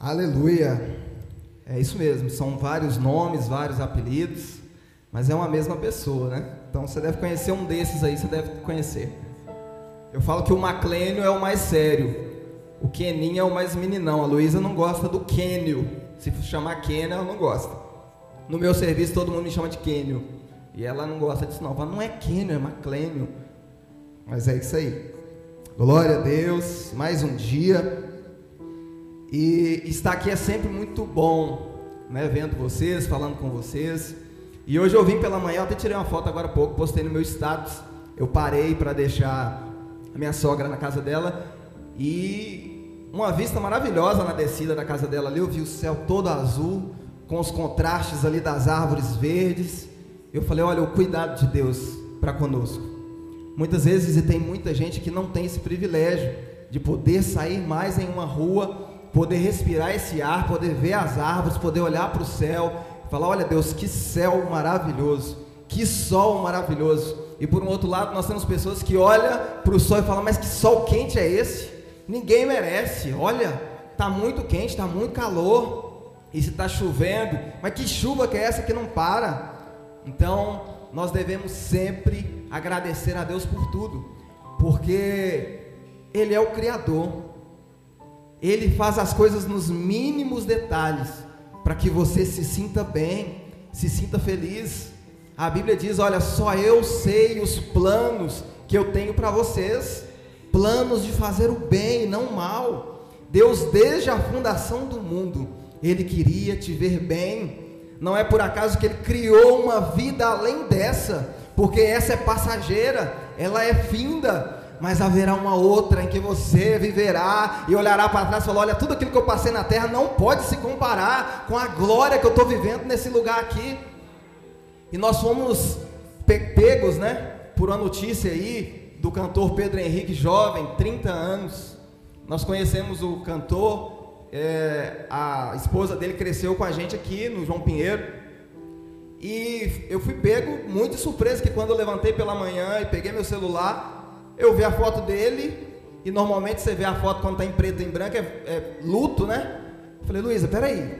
Aleluia. É isso mesmo, são vários nomes, vários apelidos, mas é uma mesma pessoa, né? Então você deve conhecer um desses aí, você deve conhecer. Eu falo que o Maclênio é o mais sério, o Keninho é o mais meninão. A Luísa não gosta do Kênio. Se chamar Kênio, ela não gosta. No meu serviço todo mundo me chama de Kênio. E ela não gosta disso não. Fala, não é Kênio, é Maclênio. Mas é isso aí. Glória a Deus, mais um dia. E estar aqui é sempre muito bom, né? Vendo vocês, falando com vocês. E hoje eu vim pela manhã, até tirei uma foto agora há pouco, postei no meu status. Eu parei para deixar a minha sogra na casa dela e uma vista maravilhosa na descida da casa dela ali. Eu vi o céu todo azul, com os contrastes ali das árvores verdes. Eu falei: olha, o cuidado de Deus para conosco. Muitas vezes, e tem muita gente que não tem esse privilégio de poder sair mais em uma rua poder respirar esse ar, poder ver as árvores, poder olhar para o céu, falar: olha Deus, que céu maravilhoso, que sol maravilhoso. E por um outro lado, nós temos pessoas que olham para o sol e falam: mas que sol quente é esse? Ninguém merece. Olha, está muito quente, está muito calor. E se está chovendo, mas que chuva que é essa que não para? Então, nós devemos sempre agradecer a Deus por tudo, porque Ele é o Criador. Ele faz as coisas nos mínimos detalhes para que você se sinta bem, se sinta feliz. A Bíblia diz: Olha, só eu sei os planos que eu tenho para vocês planos de fazer o bem não o mal. Deus, desde a fundação do mundo, Ele queria te ver bem. Não é por acaso que Ele criou uma vida além dessa, porque essa é passageira, ela é finda mas haverá uma outra em que você viverá e olhará para trás e falar: olha, tudo aquilo que eu passei na terra não pode se comparar com a glória que eu estou vivendo nesse lugar aqui. E nós fomos pegos, né, por uma notícia aí do cantor Pedro Henrique, jovem, 30 anos. Nós conhecemos o cantor, é, a esposa dele cresceu com a gente aqui no João Pinheiro. E eu fui pego muito surpreso que quando eu levantei pela manhã e peguei meu celular, eu vi a foto dele, e normalmente você vê a foto quando está em preto e em branco, é, é luto, né? Eu falei, Luísa, peraí,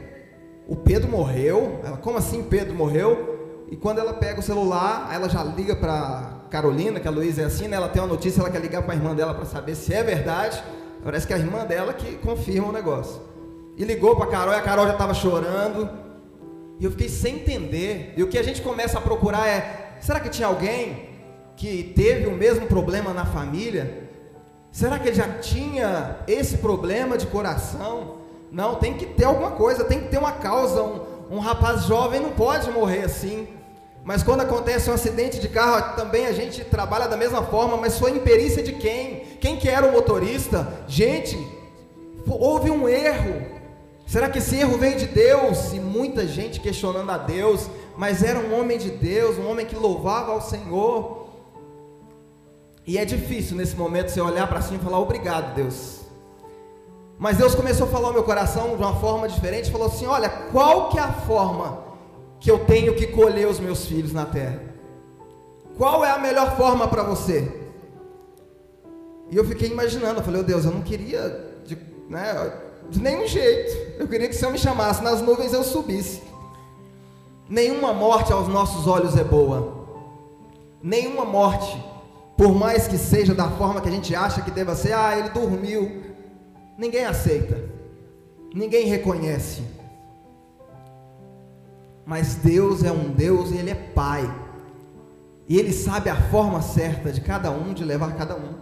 o Pedro morreu? Ela, como assim Pedro morreu? E quando ela pega o celular, ela já liga para Carolina, que a Luísa é assim, né? Ela tem uma notícia, ela quer ligar para a irmã dela para saber se é verdade. Parece que é a irmã dela que confirma o negócio. E ligou para a Carol, e a Carol já estava chorando. E eu fiquei sem entender. E o que a gente começa a procurar é: será que tinha alguém que teve o mesmo problema na família? Será que ele já tinha esse problema de coração? Não, tem que ter alguma coisa, tem que ter uma causa. Um, um rapaz jovem não pode morrer assim. Mas quando acontece um acidente de carro, também a gente trabalha da mesma forma, mas foi imperícia de quem? Quem que era o motorista? Gente, houve um erro. Será que esse erro veio de Deus? E muita gente questionando a Deus, mas era um homem de Deus, um homem que louvava ao Senhor. E é difícil nesse momento você olhar para cima e falar obrigado, Deus. Mas Deus começou a falar ao meu coração de uma forma diferente, falou assim: "Olha, qual que é a forma que eu tenho que colher os meus filhos na terra? Qual é a melhor forma para você?" E eu fiquei imaginando, eu falei: oh, "Deus, eu não queria de, né, de nenhum jeito. Eu queria que o Senhor me chamasse nas nuvens eu subisse. Nenhuma morte aos nossos olhos é boa. Nenhuma morte por mais que seja da forma que a gente acha que deva ser, ah, ele dormiu. Ninguém aceita. Ninguém reconhece. Mas Deus é um Deus e Ele é Pai. E Ele sabe a forma certa de cada um, de levar cada um.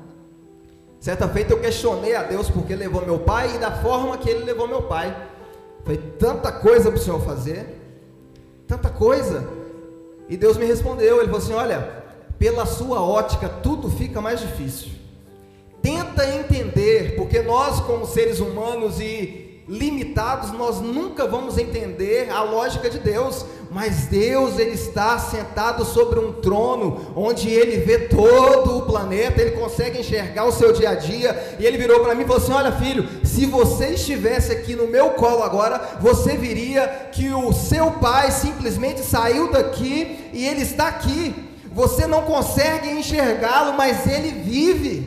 Certa feita eu questionei a Deus porque levou meu pai e da forma que Ele levou meu pai. Foi tanta coisa para o Senhor fazer. Tanta coisa. E Deus me respondeu. Ele falou assim: Olha, pela sua ótica, tudo fica mais difícil. Tenta entender, porque nós, como seres humanos e limitados, nós nunca vamos entender a lógica de Deus, mas Deus ele está sentado sobre um trono onde ele vê todo o planeta, ele consegue enxergar o seu dia a dia, e ele virou para mim e falou assim: "Olha, filho, se você estivesse aqui no meu colo agora, você viria que o seu pai simplesmente saiu daqui e ele está aqui. Você não consegue enxergá-lo, mas ele vive.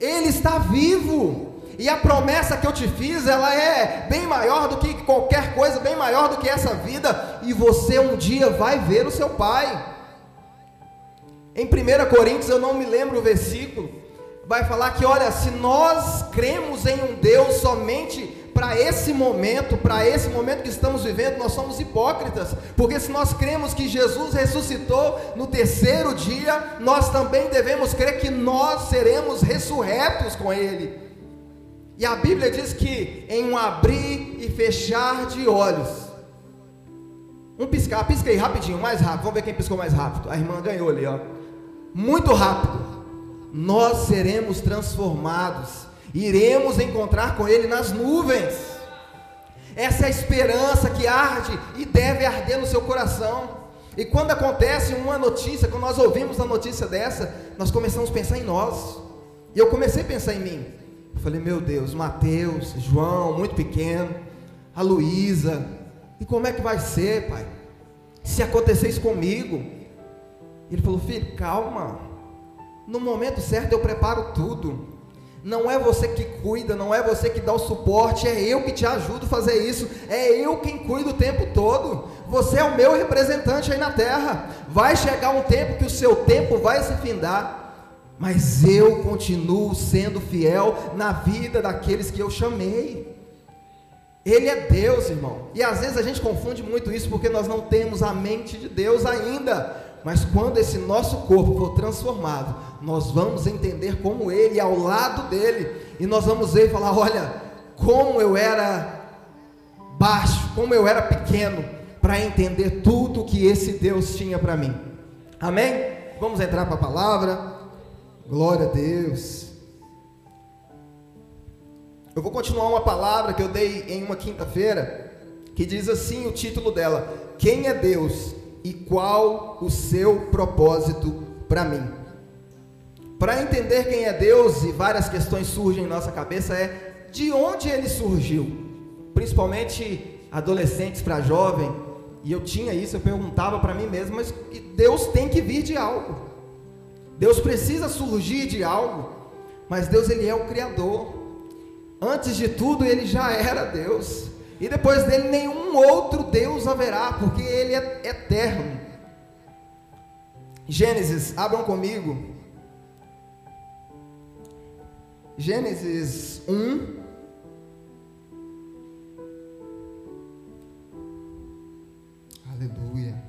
Ele está vivo. E a promessa que eu te fiz, ela é bem maior do que qualquer coisa, bem maior do que essa vida, e você um dia vai ver o seu pai. Em 1 Coríntios, eu não me lembro o versículo, vai falar que, olha, se nós cremos em um Deus somente para esse momento, para esse momento que estamos vivendo, nós somos hipócritas, porque se nós cremos que Jesus ressuscitou no terceiro dia, nós também devemos crer que nós seremos ressurretos com Ele. E a Bíblia diz que em um abrir e fechar de olhos, um piscar, pisca aí rapidinho, mais rápido, vamos ver quem piscou mais rápido. A irmã ganhou ali, ó. Muito rápido. Nós seremos transformados iremos encontrar com Ele nas nuvens. Essa é a esperança que arde e deve arder no seu coração. E quando acontece uma notícia, quando nós ouvimos a notícia dessa, nós começamos a pensar em nós. E eu comecei a pensar em mim. Eu falei, meu Deus, Mateus, João, muito pequeno, a Luísa, e como é que vai ser, pai? Se acontecer isso comigo? Ele falou, filho, calma. No momento certo eu preparo tudo. Não é você que cuida, não é você que dá o suporte, é eu que te ajudo a fazer isso, é eu quem cuido o tempo todo. Você é o meu representante aí na terra. Vai chegar um tempo que o seu tempo vai se findar, mas eu continuo sendo fiel na vida daqueles que eu chamei. Ele é Deus, irmão. E às vezes a gente confunde muito isso porque nós não temos a mente de Deus ainda. Mas quando esse nosso corpo for transformado, nós vamos entender como Ele, ao lado dele, e nós vamos ver e falar: olha, como eu era baixo, como eu era pequeno, para entender tudo que esse Deus tinha para mim. Amém? Vamos entrar para a palavra. Glória a Deus. Eu vou continuar uma palavra que eu dei em uma quinta-feira, que diz assim o título dela: Quem é Deus? E qual o seu propósito para mim. Para entender quem é Deus e várias questões surgem em nossa cabeça é de onde ele surgiu. Principalmente adolescentes para jovem, e eu tinha isso, eu perguntava para mim mesmo, mas Deus tem que vir de algo. Deus precisa surgir de algo, mas Deus ele é o criador. Antes de tudo, ele já era Deus. E depois dele nenhum outro Deus haverá, porque ele é eterno. Gênesis, abram comigo. Gênesis 1. Aleluia.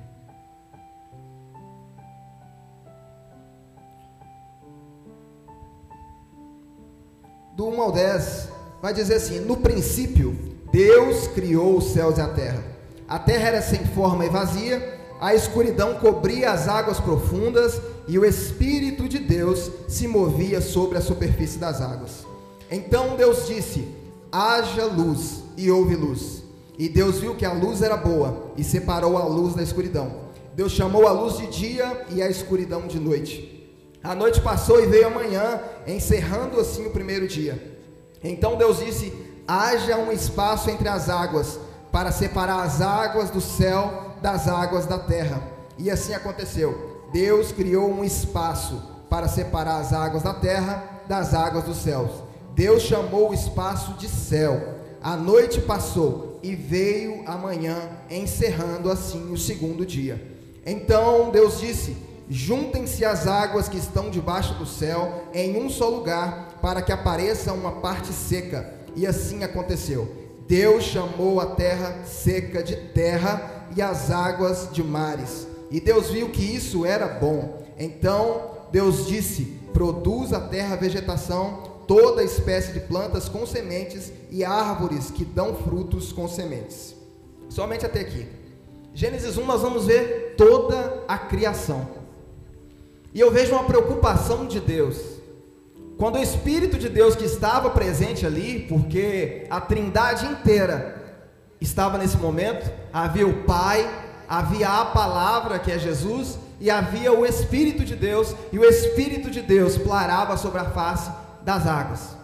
Do 1 ao 10, vai dizer assim: No princípio Deus criou os céus e a terra. A terra era sem forma e vazia, a escuridão cobria as águas profundas e o Espírito de Deus se movia sobre a superfície das águas. Então Deus disse: haja luz, e houve luz. E Deus viu que a luz era boa e separou a luz da escuridão. Deus chamou a luz de dia e a escuridão de noite. A noite passou e veio a manhã, encerrando assim o primeiro dia. Então Deus disse: haja um espaço entre as águas, para separar as águas do céu das águas da terra. E assim aconteceu. Deus criou um espaço para separar as águas da terra das águas dos céus. Deus chamou o espaço de céu. A noite passou e veio a manhã, encerrando assim o segundo dia. Então Deus disse: Juntem-se as águas que estão debaixo do céu em um só lugar, para que apareça uma parte seca e assim aconteceu. Deus chamou a terra seca de terra e as águas de mares. E Deus viu que isso era bom. Então Deus disse: Produz a terra vegetação, toda espécie de plantas com sementes e árvores que dão frutos com sementes. Somente até aqui. Gênesis 1 nós vamos ver toda a criação. E eu vejo uma preocupação de Deus quando o Espírito de Deus que estava presente ali, porque a trindade inteira estava nesse momento, havia o Pai, havia a palavra que é Jesus, e havia o Espírito de Deus, e o Espírito de Deus plarava sobre a face das águas.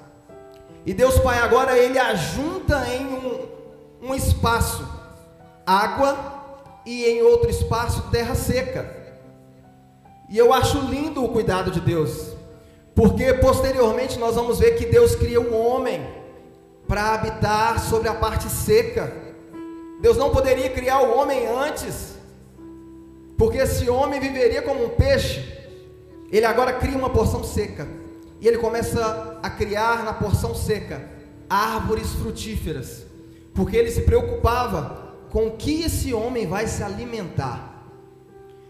E Deus Pai agora ele ajunta em um, um espaço água e em outro espaço terra seca. E eu acho lindo o cuidado de Deus, Porque posteriormente nós vamos ver que Deus cria um homem para habitar sobre a parte seca. Deus não poderia criar o homem antes, porque esse homem viveria como um peixe. Ele agora cria uma porção seca. E ele começa a criar na porção seca árvores frutíferas. Porque ele se preocupava com o que esse homem vai se alimentar,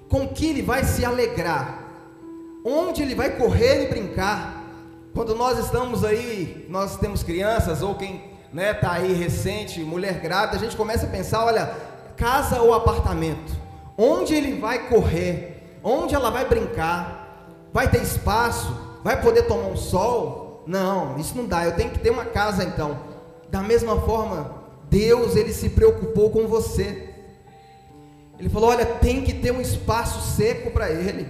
com o que ele vai se alegrar, onde ele vai correr e brincar. Quando nós estamos aí, nós temos crianças ou quem né, tá aí recente, mulher grávida, a gente começa a pensar, olha, casa ou apartamento, onde ele vai correr, onde ela vai brincar, vai ter espaço, vai poder tomar um sol? Não, isso não dá. Eu tenho que ter uma casa então. Da mesma forma, Deus ele se preocupou com você. Ele falou: olha, tem que ter um espaço seco para ele,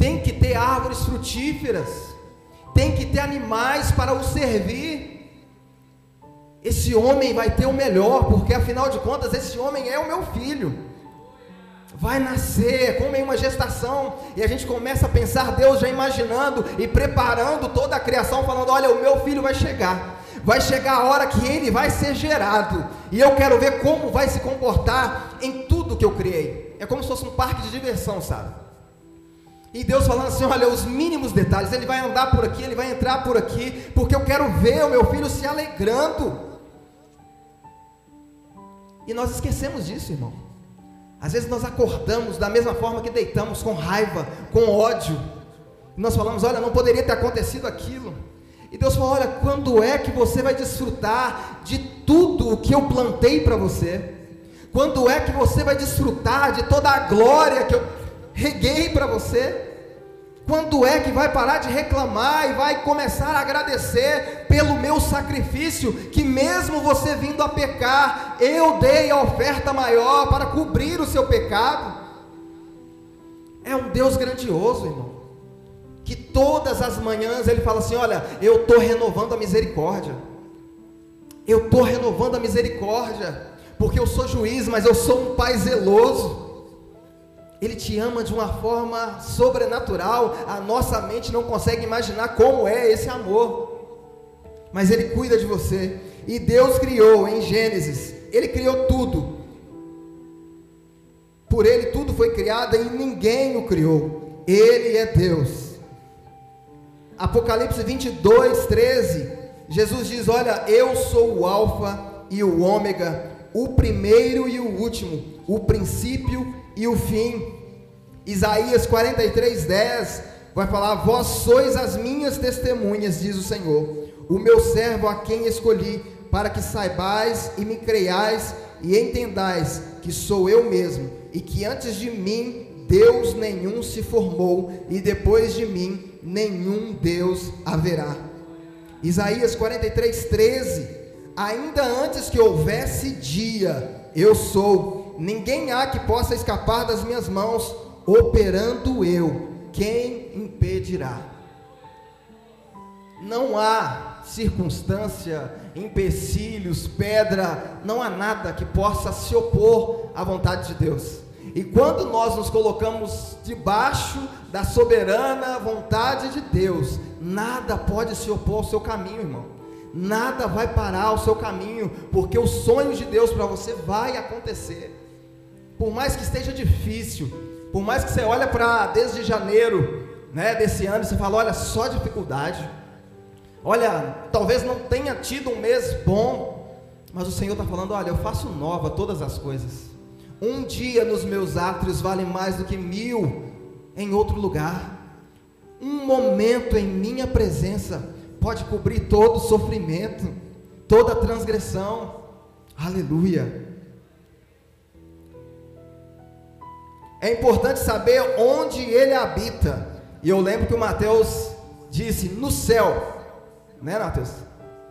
tem que ter árvores frutíferas, tem que ter animais para o servir. Esse homem vai ter o melhor, porque afinal de contas, esse homem é o meu filho. Vai nascer, como em uma gestação, e a gente começa a pensar, Deus já imaginando e preparando toda a criação, falando: Olha, o meu filho vai chegar, vai chegar a hora que ele vai ser gerado, e eu quero ver como vai se comportar em tudo que eu criei. É como se fosse um parque de diversão, sabe? E Deus falando assim: olha, os mínimos detalhes, ele vai andar por aqui, ele vai entrar por aqui, porque eu quero ver o meu filho se alegrando. E nós esquecemos disso, irmão. Às vezes nós acordamos da mesma forma que deitamos, com raiva, com ódio. E nós falamos: olha, não poderia ter acontecido aquilo. E Deus falou: olha, quando é que você vai desfrutar de tudo o que eu plantei para você? Quando é que você vai desfrutar de toda a glória que eu reguei para você? Quando é que vai parar de reclamar e vai começar a agradecer pelo meu sacrifício, que mesmo você vindo a pecar, eu dei a oferta maior para cobrir o seu pecado? É um Deus grandioso, irmão. Que todas as manhãs ele fala assim: Olha, eu estou renovando a misericórdia. Eu estou renovando a misericórdia, porque eu sou juiz, mas eu sou um pai zeloso. Ele te ama de uma forma sobrenatural. A nossa mente não consegue imaginar como é esse amor. Mas Ele cuida de você. E Deus criou em Gênesis, Ele criou tudo. Por Ele tudo foi criado e ninguém o criou. Ele é Deus. Apocalipse 22, 13. Jesus diz: Olha, eu sou o Alfa e o Ômega, o primeiro e o último, o princípio e o fim. Isaías 43, 10 vai falar: Vós sois as minhas testemunhas, diz o Senhor, o meu servo a quem escolhi, para que saibais e me creiais e entendais que sou eu mesmo, e que antes de mim Deus nenhum se formou, e depois de mim nenhum Deus haverá. Isaías 43, 13. Ainda antes que houvesse dia, eu sou ninguém há que possa escapar das minhas mãos, operando eu, quem impedirá? Não há circunstância, empecilhos, pedra, não há nada que possa se opor à vontade de Deus. E quando nós nos colocamos debaixo da soberana vontade de Deus, nada pode se opor ao seu caminho, irmão. Nada vai parar o seu caminho, porque os sonhos de Deus para você vai acontecer. Por mais que esteja difícil, por mais que você olhe para desde janeiro, né, desse ano, você fala, olha, só dificuldade. Olha, talvez não tenha tido um mês bom, mas o Senhor está falando, olha, eu faço nova todas as coisas. Um dia nos meus átrios vale mais do que mil em outro lugar. Um momento em minha presença pode cobrir todo sofrimento, toda transgressão. Aleluia. É importante saber onde ele habita. E eu lembro que o Mateus disse no céu, né, Mateus?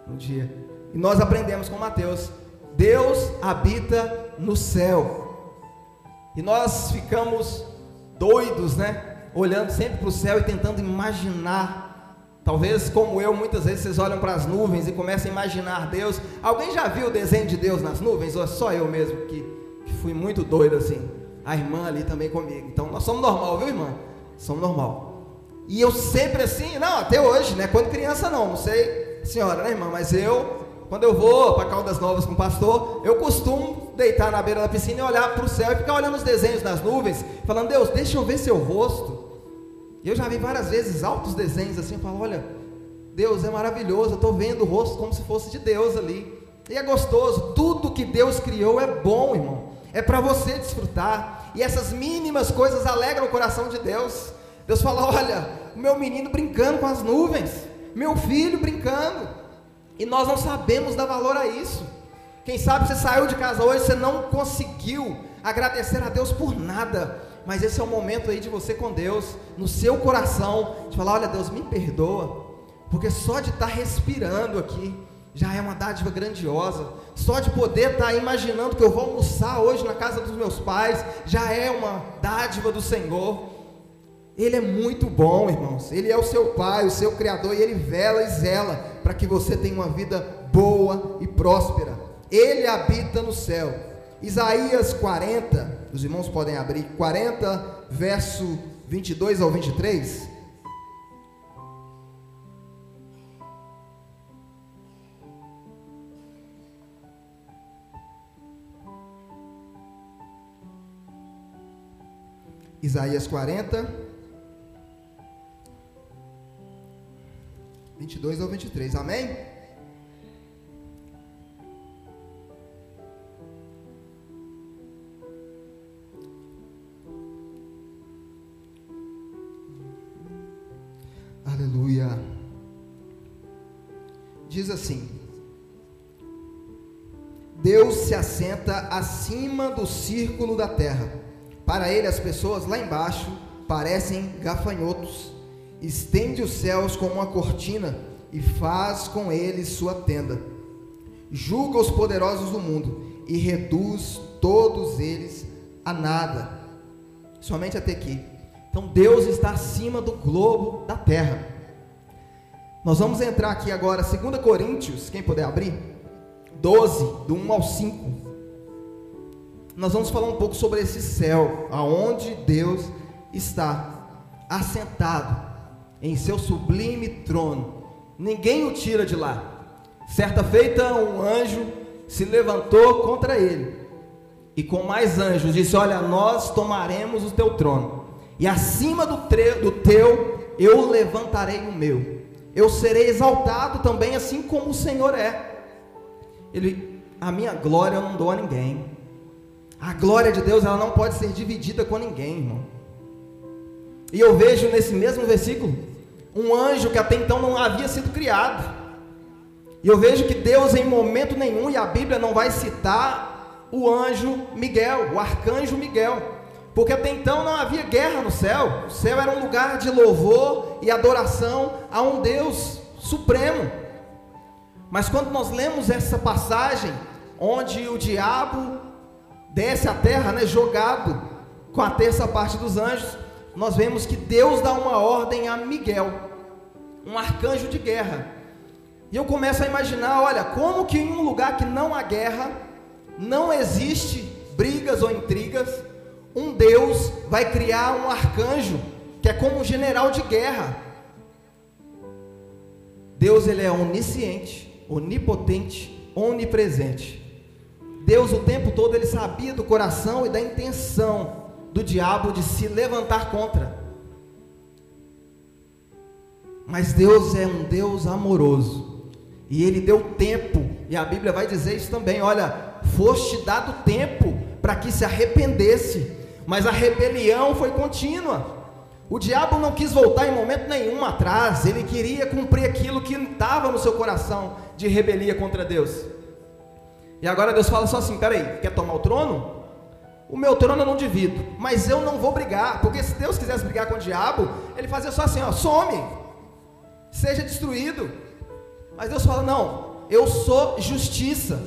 Um dia. E nós aprendemos com Mateus: Deus habita no céu. E nós ficamos doidos, né? Olhando sempre para o céu e tentando imaginar. Talvez, como eu, muitas vezes vocês olham para as nuvens e começam a imaginar Deus. Alguém já viu o desenho de Deus nas nuvens? Ou é só eu mesmo que, que fui muito doido assim? A irmã ali também comigo. Então nós somos normal, viu, irmã? Somos normal. E eu sempre assim, não, até hoje, né? Quando criança não, não sei, senhora, né, irmã? Mas eu, quando eu vou para Caldas Novas com o pastor, eu costumo deitar na beira da piscina e olhar para o céu e ficar olhando os desenhos das nuvens, falando, Deus, deixa eu ver seu rosto. E eu já vi várias vezes altos desenhos assim, eu falo, olha, Deus é maravilhoso, eu estou vendo o rosto como se fosse de Deus ali. E é gostoso, tudo que Deus criou é bom, irmão. É para você desfrutar. E essas mínimas coisas alegram o coração de Deus. Deus fala: olha, o meu menino brincando com as nuvens, meu filho brincando. E nós não sabemos dar valor a isso. Quem sabe você saiu de casa hoje, você não conseguiu agradecer a Deus por nada. Mas esse é o momento aí de você com Deus, no seu coração, de falar: olha, Deus, me perdoa. Porque só de estar respirando aqui, já é uma dádiva grandiosa. Só de poder estar imaginando que eu vou almoçar hoje na casa dos meus pais, já é uma dádiva do Senhor. Ele é muito bom, irmãos. Ele é o seu pai, o seu criador, e ele vela e zela para que você tenha uma vida boa e próspera. Ele habita no céu. Isaías 40, os irmãos podem abrir, 40, verso 22 ao 23. Isaías 40, 22 ao 23, amém? Aleluia. Diz assim: Deus se assenta acima do círculo da terra para ele, as pessoas lá embaixo parecem gafanhotos. Estende os céus como uma cortina e faz com eles sua tenda. Julga os poderosos do mundo e reduz todos eles a nada. Somente até aqui. Então Deus está acima do globo da terra. Nós vamos entrar aqui agora, 2 Coríntios, quem puder abrir, 12, do 1 ao 5 nós vamos falar um pouco sobre esse céu, aonde Deus está assentado em seu sublime trono. Ninguém o tira de lá. Certa feita, um anjo se levantou contra ele e com mais anjos disse: Olha, nós tomaremos o teu trono, e acima do, do teu eu levantarei o meu. Eu serei exaltado também, assim como o Senhor é. Ele, a minha glória eu não dou a ninguém. A glória de Deus ela não pode ser dividida com ninguém, irmão. E eu vejo nesse mesmo versículo um anjo que até então não havia sido criado. E eu vejo que Deus em momento nenhum, e a Bíblia não vai citar o anjo Miguel, o arcanjo Miguel, porque até então não havia guerra no céu. O céu era um lugar de louvor e adoração a um Deus supremo. Mas quando nós lemos essa passagem, onde o diabo desce à terra, né, jogado com a terça parte dos anjos, nós vemos que Deus dá uma ordem a Miguel, um arcanjo de guerra. E eu começo a imaginar, olha, como que em um lugar que não há guerra, não existe brigas ou intrigas, um Deus vai criar um arcanjo que é como um general de guerra. Deus ele é onisciente, onipotente, onipresente. Deus o tempo todo ele sabia do coração e da intenção do diabo de se levantar contra. Mas Deus é um Deus amoroso. E ele deu tempo, e a Bíblia vai dizer isso também, olha, foste dado tempo para que se arrependesse, mas a rebelião foi contínua. O diabo não quis voltar em momento nenhum atrás, ele queria cumprir aquilo que estava no seu coração de rebelia contra Deus. E agora Deus fala só assim: peraí, quer tomar o trono? O meu trono eu não divido, mas eu não vou brigar, porque se Deus quisesse brigar com o diabo, ele fazia só assim: ó, some, seja destruído. Mas Deus fala: não, eu sou justiça,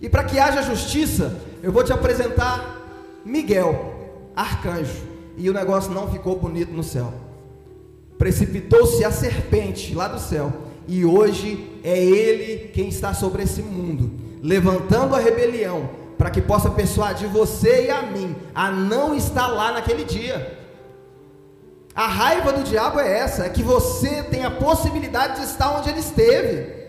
e para que haja justiça, eu vou te apresentar Miguel, arcanjo, e o negócio não ficou bonito no céu. Precipitou-se a serpente lá do céu, e hoje é ele quem está sobre esse mundo levantando a rebelião, para que possa persuadir você e a mim a não estar lá naquele dia. A raiva do diabo é essa, é que você tem a possibilidade de estar onde ele esteve.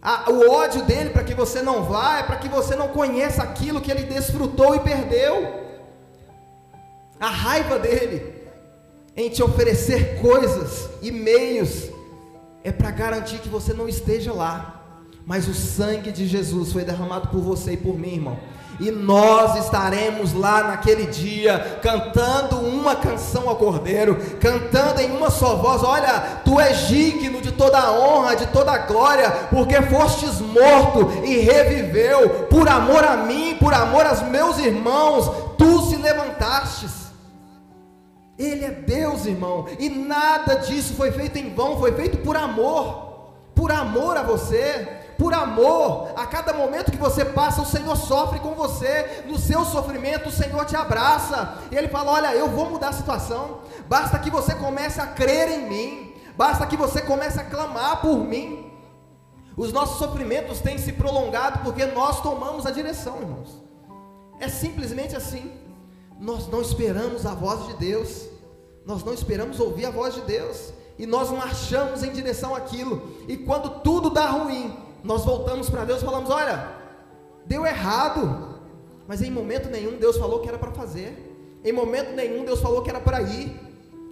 A, o ódio dele para que você não vá é para que você não conheça aquilo que ele desfrutou e perdeu. A raiva dele em te oferecer coisas e meios é para garantir que você não esteja lá. Mas o sangue de Jesus foi derramado por você e por mim, irmão e nós estaremos lá naquele dia, cantando uma canção ao Cordeiro, cantando em uma só voz: Olha, tu és digno de toda a honra, de toda a glória, porque fostes morto e reviveu, por amor a mim, por amor aos meus irmãos, tu se levantastes. Ele é Deus, irmão, e nada disso foi feito em vão, foi feito por amor, por amor a você por amor, a cada momento que você passa, o Senhor sofre com você, no seu sofrimento, o Senhor te abraça, e Ele fala: Olha, eu vou mudar a situação, basta que você comece a crer em mim, basta que você comece a clamar por mim. Os nossos sofrimentos têm se prolongado porque nós tomamos a direção, irmãos. É simplesmente assim. Nós não esperamos a voz de Deus, nós não esperamos ouvir a voz de Deus, e nós marchamos em direção àquilo, e quando tudo dá ruim, nós voltamos para Deus e falamos: olha, deu errado, mas em momento nenhum Deus falou que era para fazer, em momento nenhum Deus falou que era para ir.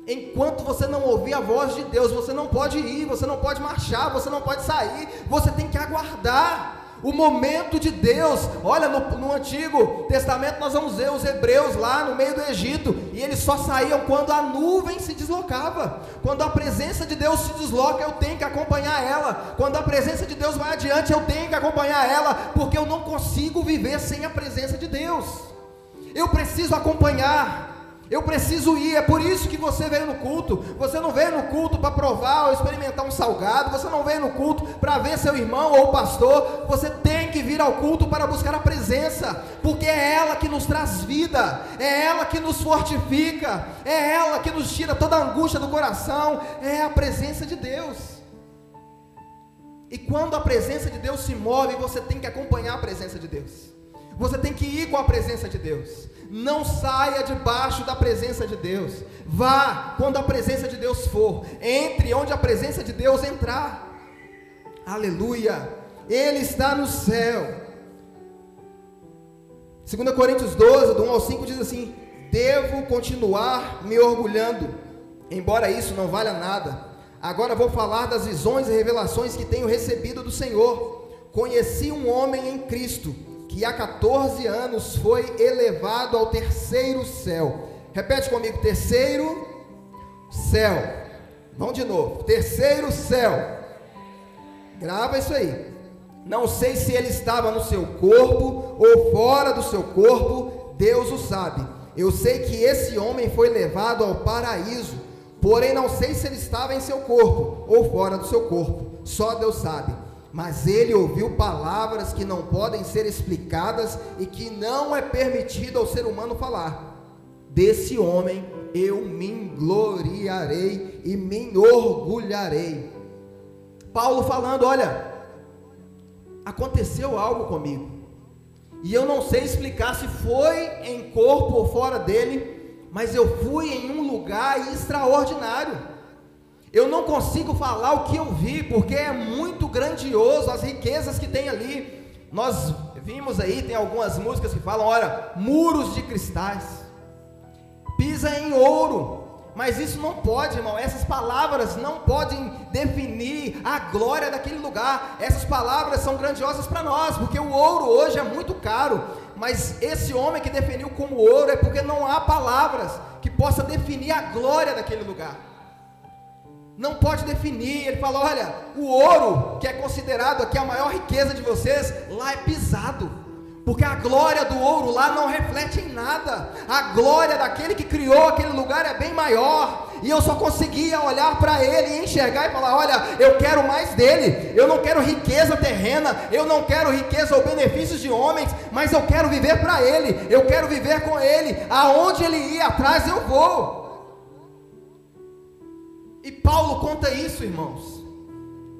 Enquanto você não ouvir a voz de Deus, você não pode ir, você não pode marchar, você não pode sair, você tem que aguardar o momento de Deus. Olha, no, no, Antigo Testamento nós vamos ver os hebreus lá no meio do Egito, e eles só saíam quando a nuvem se deslocava. Quando a presença de Deus se desloca, eu tenho que acompanhar ela. Quando a presença de Deus vai adiante, eu tenho que acompanhar ela, porque eu não consigo viver sem a presença de Deus. Eu preciso acompanhar. Eu preciso ir, é por isso que você veio no culto. Você não veio no culto para provar ou experimentar um salgado, você não veio no culto para ver seu irmão ou pastor. Você tem que vir ao culto para buscar a presença, porque é ela que nos traz vida, é ela que nos fortifica, é ela que nos tira toda a angústia do coração, é a presença de Deus. E quando a presença de Deus se move, você tem que acompanhar a presença de Deus. Você tem que ir com a presença de Deus. Não saia debaixo da presença de Deus. Vá quando a presença de Deus for. Entre onde a presença de Deus entrar. Aleluia. Ele está no céu. 2 Coríntios 12, do 1 ao 5 diz assim: Devo continuar me orgulhando, embora isso não valha nada. Agora vou falar das visões e revelações que tenho recebido do Senhor. Conheci um homem em Cristo que há 14 anos foi elevado ao terceiro céu. Repete comigo: terceiro céu. Vamos de novo: terceiro céu. Grava isso aí. Não sei se ele estava no seu corpo ou fora do seu corpo, Deus o sabe. Eu sei que esse homem foi levado ao paraíso, porém não sei se ele estava em seu corpo ou fora do seu corpo. Só Deus sabe mas ele ouviu palavras que não podem ser explicadas e que não é permitido ao ser humano falar. Desse homem eu me gloriarei e me orgulharei. Paulo falando: Olha, aconteceu algo comigo, e eu não sei explicar se foi em corpo ou fora dele, mas eu fui em um lugar extraordinário. Eu não consigo falar o que eu vi, porque é muito grandioso as riquezas que tem ali. Nós vimos aí, tem algumas músicas que falam, olha, muros de cristais, pisa em ouro. Mas isso não pode, irmão. Essas palavras não podem definir a glória daquele lugar. Essas palavras são grandiosas para nós, porque o ouro hoje é muito caro. Mas esse homem que definiu como ouro é porque não há palavras que possa definir a glória daquele lugar não pode definir. Ele fala: olha, o ouro, que é considerado aqui a maior riqueza de vocês, lá é pisado. Porque a glória do ouro lá não reflete em nada. A glória daquele que criou aquele lugar é bem maior. E eu só conseguia olhar para ele e enxergar e falar: olha, eu quero mais dele. Eu não quero riqueza terrena. Eu não quero riqueza ou benefícios de homens. Mas eu quero viver para ele. Eu quero viver com ele. Aonde ele ir atrás, eu vou. E Paulo conta isso, irmãos.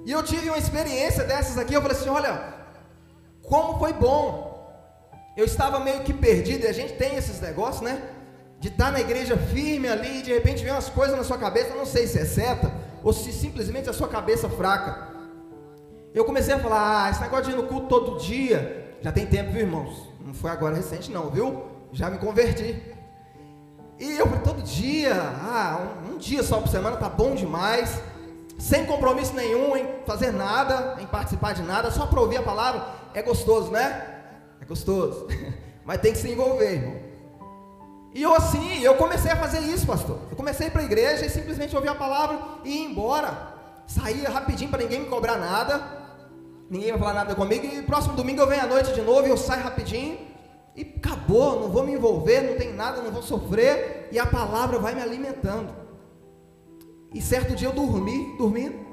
E eu tive uma experiência dessas aqui. Eu falei assim: olha, como foi bom. Eu estava meio que perdido. E a gente tem esses negócios, né? de estar na igreja firme ali e de repente vem umas coisas na sua cabeça, não sei se é seta ou se simplesmente a sua cabeça fraca. Eu comecei a falar, ah, esse negócio de ir no culto todo dia, já tem tempo, viu, irmãos? Não foi agora recente não, viu? Já me converti. E eu falei, todo dia, ah, um, um dia só por semana tá bom demais, sem compromisso nenhum em fazer nada, em participar de nada, só para ouvir a palavra, é gostoso, né? É gostoso. Mas tem que se envolver, irmão. E eu assim, eu comecei a fazer isso, pastor. Eu comecei para a igreja e simplesmente ouvir a palavra e ir embora. Saía rapidinho para ninguém me cobrar nada. Ninguém vai falar nada comigo. E próximo domingo eu venho à noite de novo e eu saio rapidinho. E acabou, não vou me envolver, não tem nada, não vou sofrer. E a palavra vai me alimentando. E certo dia eu dormi, dormindo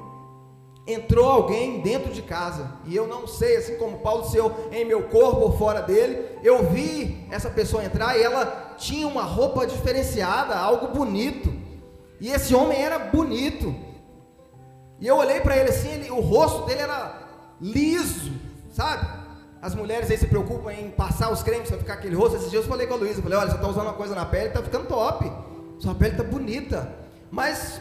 entrou alguém dentro de casa, e eu não sei, assim como Paulo, se eu em meu corpo ou fora dele, eu vi essa pessoa entrar e ela tinha uma roupa diferenciada, algo bonito, e esse homem era bonito, e eu olhei para ele assim, ele, o rosto dele era liso, sabe? As mulheres aí se preocupam em passar os cremes para ficar aquele rosto. Esses dias eu falei com a Luísa, falei, olha, você está usando uma coisa na pele, está ficando top, sua pele está bonita, mas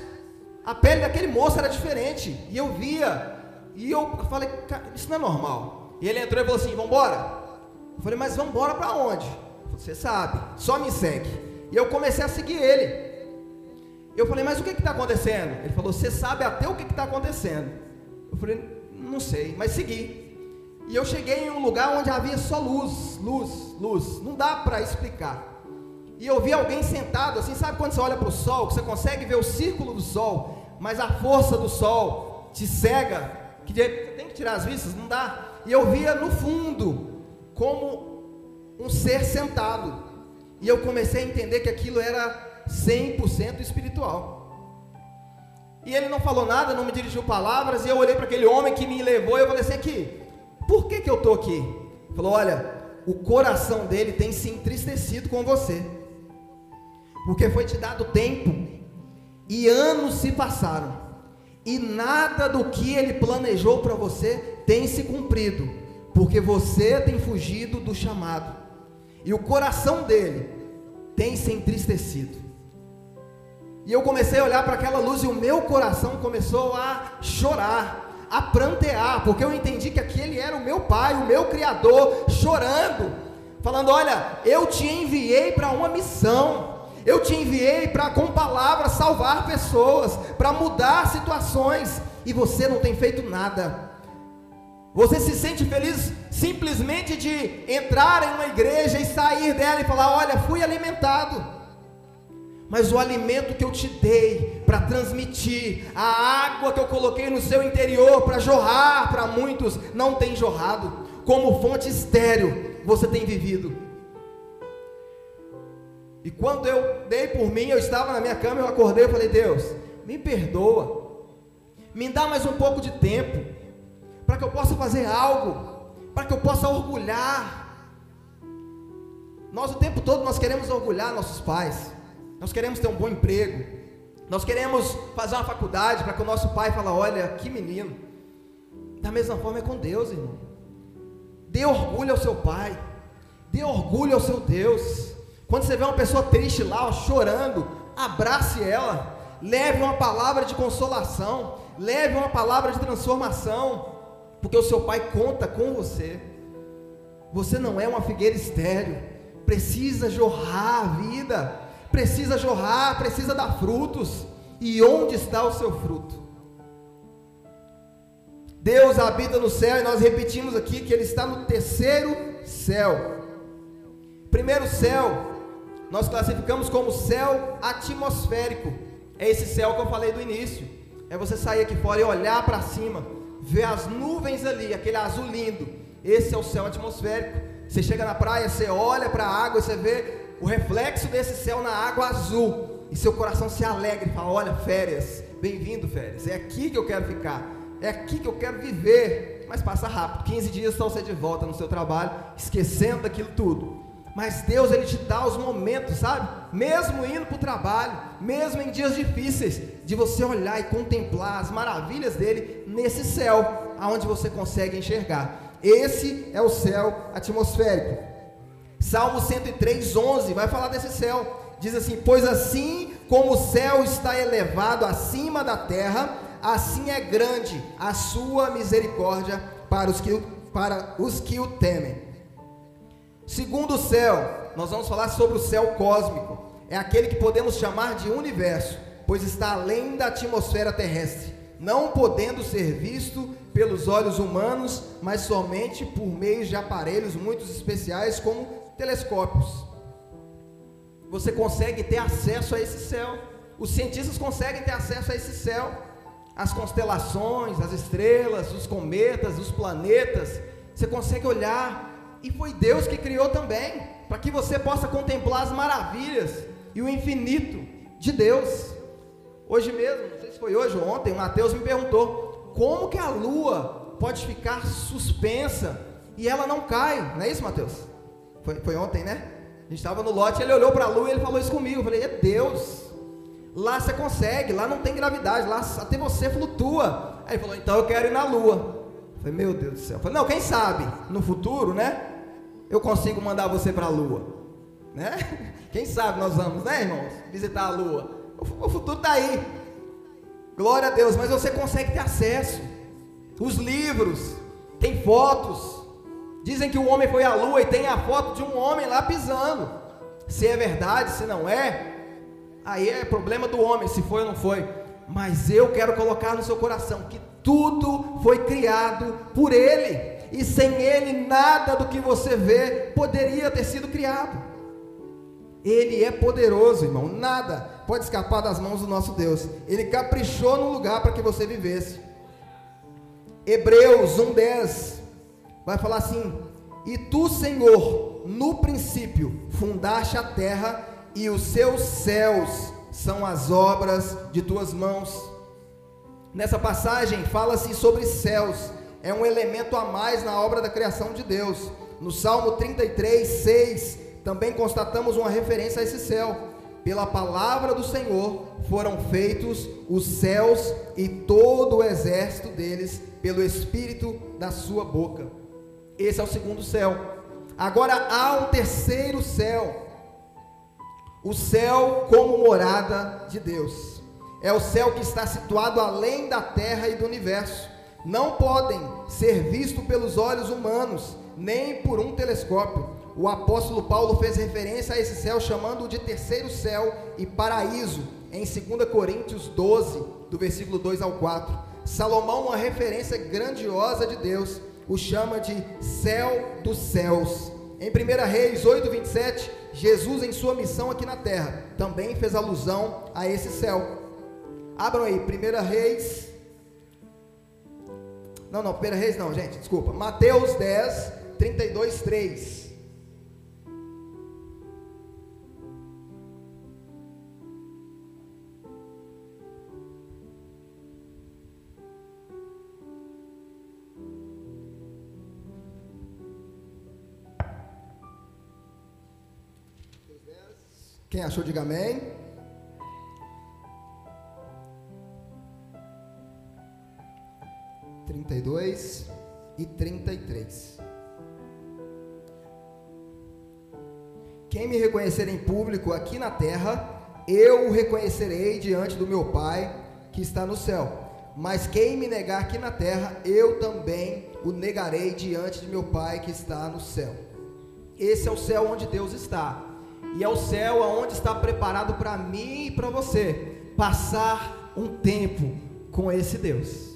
a pele daquele moço era diferente. E eu via. E eu falei, isso não é normal. E ele entrou e falou assim: vamos. Eu falei, mas vamos para onde? Você sabe, só me segue. E eu comecei a seguir ele. Eu falei, mas o que está acontecendo? Ele falou, você sabe até o que está acontecendo. Eu falei, não sei, mas segui. E eu cheguei em um lugar onde havia só luz, luz, luz. Não dá para explicar e eu vi alguém sentado assim, sabe quando você olha para o sol, que você consegue ver o círculo do sol, mas a força do sol te cega, que tem que tirar as vistas, não dá. E eu via no fundo como um ser sentado. E eu comecei a entender que aquilo era 100% espiritual. E ele não falou nada, não me dirigiu palavras, e eu olhei para aquele homem que me levou e eu falei assim: aqui, por que, que eu estou aqui? Falou: olha, o coração dele tem se entristecido com você porque foi te dado tempo e anos se passaram, e nada do que ele planejou para você tem se cumprido, porque você tem fugido do chamado, e o coração dele tem se entristecido. E eu comecei a olhar para aquela luz e o meu coração começou a chorar, a prantear, porque eu entendi que aquele era o meu pai, o meu criador, chorando, falando: Olha, eu te enviei para uma missão. Eu te enviei para com palavras salvar pessoas, para mudar situações, e você não tem feito nada. Você se sente feliz simplesmente de entrar em uma igreja e sair dela e falar: Olha, fui alimentado. Mas o alimento que eu te dei para transmitir, a água que eu coloquei no seu interior para jorrar para muitos, não tem jorrado. Como fonte estéreo, você tem vivido. E quando eu dei por mim, eu estava na minha cama, eu acordei e falei: Deus, me perdoa, me dá mais um pouco de tempo, para que eu possa fazer algo, para que eu possa orgulhar. Nós o tempo todo nós queremos orgulhar nossos pais, nós queremos ter um bom emprego, nós queremos fazer uma faculdade para que o nosso pai fale: olha, que menino. Da mesma forma é com Deus, irmão. Dê orgulho ao seu pai, dê orgulho ao seu Deus. Quando você vê uma pessoa triste lá, ó, chorando, abrace ela, leve uma palavra de consolação, leve uma palavra de transformação, porque o seu pai conta com você. Você não é uma figueira estéreo, precisa jorrar a vida, precisa jorrar, precisa dar frutos. E onde está o seu fruto? Deus habita no céu e nós repetimos aqui que Ele está no terceiro céu. Primeiro céu nós classificamos como céu atmosférico. É esse céu que eu falei do início. É você sair aqui fora e olhar para cima, ver as nuvens ali, aquele azul lindo. Esse é o céu atmosférico. Você chega na praia, você olha para a água e você vê o reflexo desse céu na água azul. E seu coração se alegra e fala: Olha, férias, bem-vindo, férias. É aqui que eu quero ficar. É aqui que eu quero viver. Mas passa rápido 15 dias só você de volta no seu trabalho, esquecendo daquilo tudo. Mas Deus ele te dá os momentos, sabe? Mesmo indo para o trabalho, mesmo em dias difíceis, de você olhar e contemplar as maravilhas dele nesse céu, aonde você consegue enxergar. Esse é o céu atmosférico. Salmo 103, 11 vai falar desse céu. Diz assim: Pois assim como o céu está elevado acima da terra, assim é grande a sua misericórdia para os que, para os que o temem. Segundo o céu, nós vamos falar sobre o céu cósmico. É aquele que podemos chamar de universo, pois está além da atmosfera terrestre, não podendo ser visto pelos olhos humanos, mas somente por meio de aparelhos muito especiais como telescópios você consegue ter acesso a esse céu. Os cientistas conseguem ter acesso a esse céu. As constelações, as estrelas, os cometas, os planetas. Você consegue olhar. E foi Deus que criou também. Para que você possa contemplar as maravilhas e o infinito de Deus. Hoje mesmo, não sei se foi hoje ou ontem, o Mateus me perguntou: como que a lua pode ficar suspensa e ela não cai? Não é isso, Mateus? Foi, foi ontem, né? gente estava no lote, ele olhou para a lua e ele falou isso comigo. Eu falei, é Deus. Lá você consegue, lá não tem gravidade, lá até você flutua. Aí ele falou, então eu quero ir na lua. Eu falei, meu Deus do céu. Eu falei, não, quem sabe, no futuro, né? Eu consigo mandar você para a lua. Né? Quem sabe nós vamos, né, irmãos? Visitar a lua. O futuro está aí. Glória a Deus, mas você consegue ter acesso. Os livros, tem fotos, Dizem que o homem foi à lua e tem a foto de um homem lá pisando. Se é verdade, se não é, aí é problema do homem, se foi ou não foi. Mas eu quero colocar no seu coração que tudo foi criado por Ele, e sem Ele nada do que você vê poderia ter sido criado. Ele é poderoso, irmão, nada pode escapar das mãos do nosso Deus. Ele caprichou no lugar para que você vivesse. Hebreus 1:10 vai falar assim: E tu, Senhor, no princípio fundaste a terra, e os seus céus são as obras de tuas mãos. Nessa passagem fala-se sobre céus, é um elemento a mais na obra da criação de Deus. No Salmo 33, 6, também constatamos uma referência a esse céu. Pela palavra do Senhor foram feitos os céus e todo o exército deles, pelo Espírito da sua boca. Esse é o segundo céu. Agora há um terceiro céu. O céu como morada de Deus. É o céu que está situado além da terra e do universo. Não podem ser vistos pelos olhos humanos, nem por um telescópio. O apóstolo Paulo fez referência a esse céu chamando-o de terceiro céu e paraíso, em 2 Coríntios 12, do versículo 2 ao 4. Salomão, uma referência grandiosa de Deus, o chama de céu dos céus. Em 1 Reis 8, 27, Jesus, em sua missão aqui na terra, também fez alusão a esse céu. Abram aí, 1 Reis. Não, não, 1 Reis não, gente, desculpa. Mateus 10, 32, 3. Quem achou, diga amém. Trinta e dois e trinta e três. Quem me reconhecer em público aqui na terra, eu o reconhecerei diante do meu Pai que está no céu. Mas quem me negar aqui na terra, eu também o negarei diante de meu Pai que está no céu. Esse é o céu onde Deus está e é o céu aonde está preparado para mim e para você passar um tempo com esse Deus.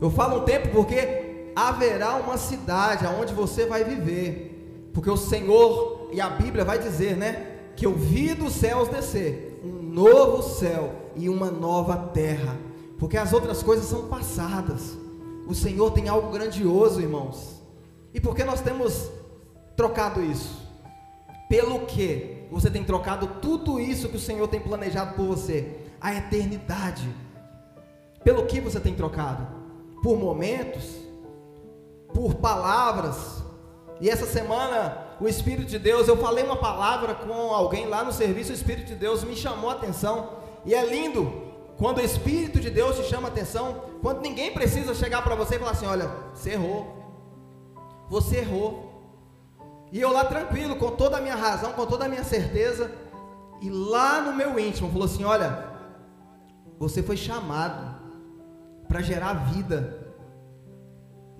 Eu falo um tempo porque haverá uma cidade aonde você vai viver, porque o Senhor e a Bíblia vai dizer, né, que eu vi dos céus descer um novo céu e uma nova terra, porque as outras coisas são passadas. O Senhor tem algo grandioso, irmãos. E por que nós temos trocado isso? Pelo que você tem trocado tudo isso que o Senhor tem planejado por você? A eternidade. Pelo que você tem trocado? Por momentos? Por palavras? E essa semana, o Espírito de Deus, eu falei uma palavra com alguém lá no serviço, o Espírito de Deus me chamou a atenção. E é lindo quando o Espírito de Deus te chama a atenção, quando ninguém precisa chegar para você e falar assim: olha, você errou. Você errou. E eu lá tranquilo, com toda a minha razão, com toda a minha certeza. e lá no meu íntimo falou assim: Olha, você foi chamado para gerar vida.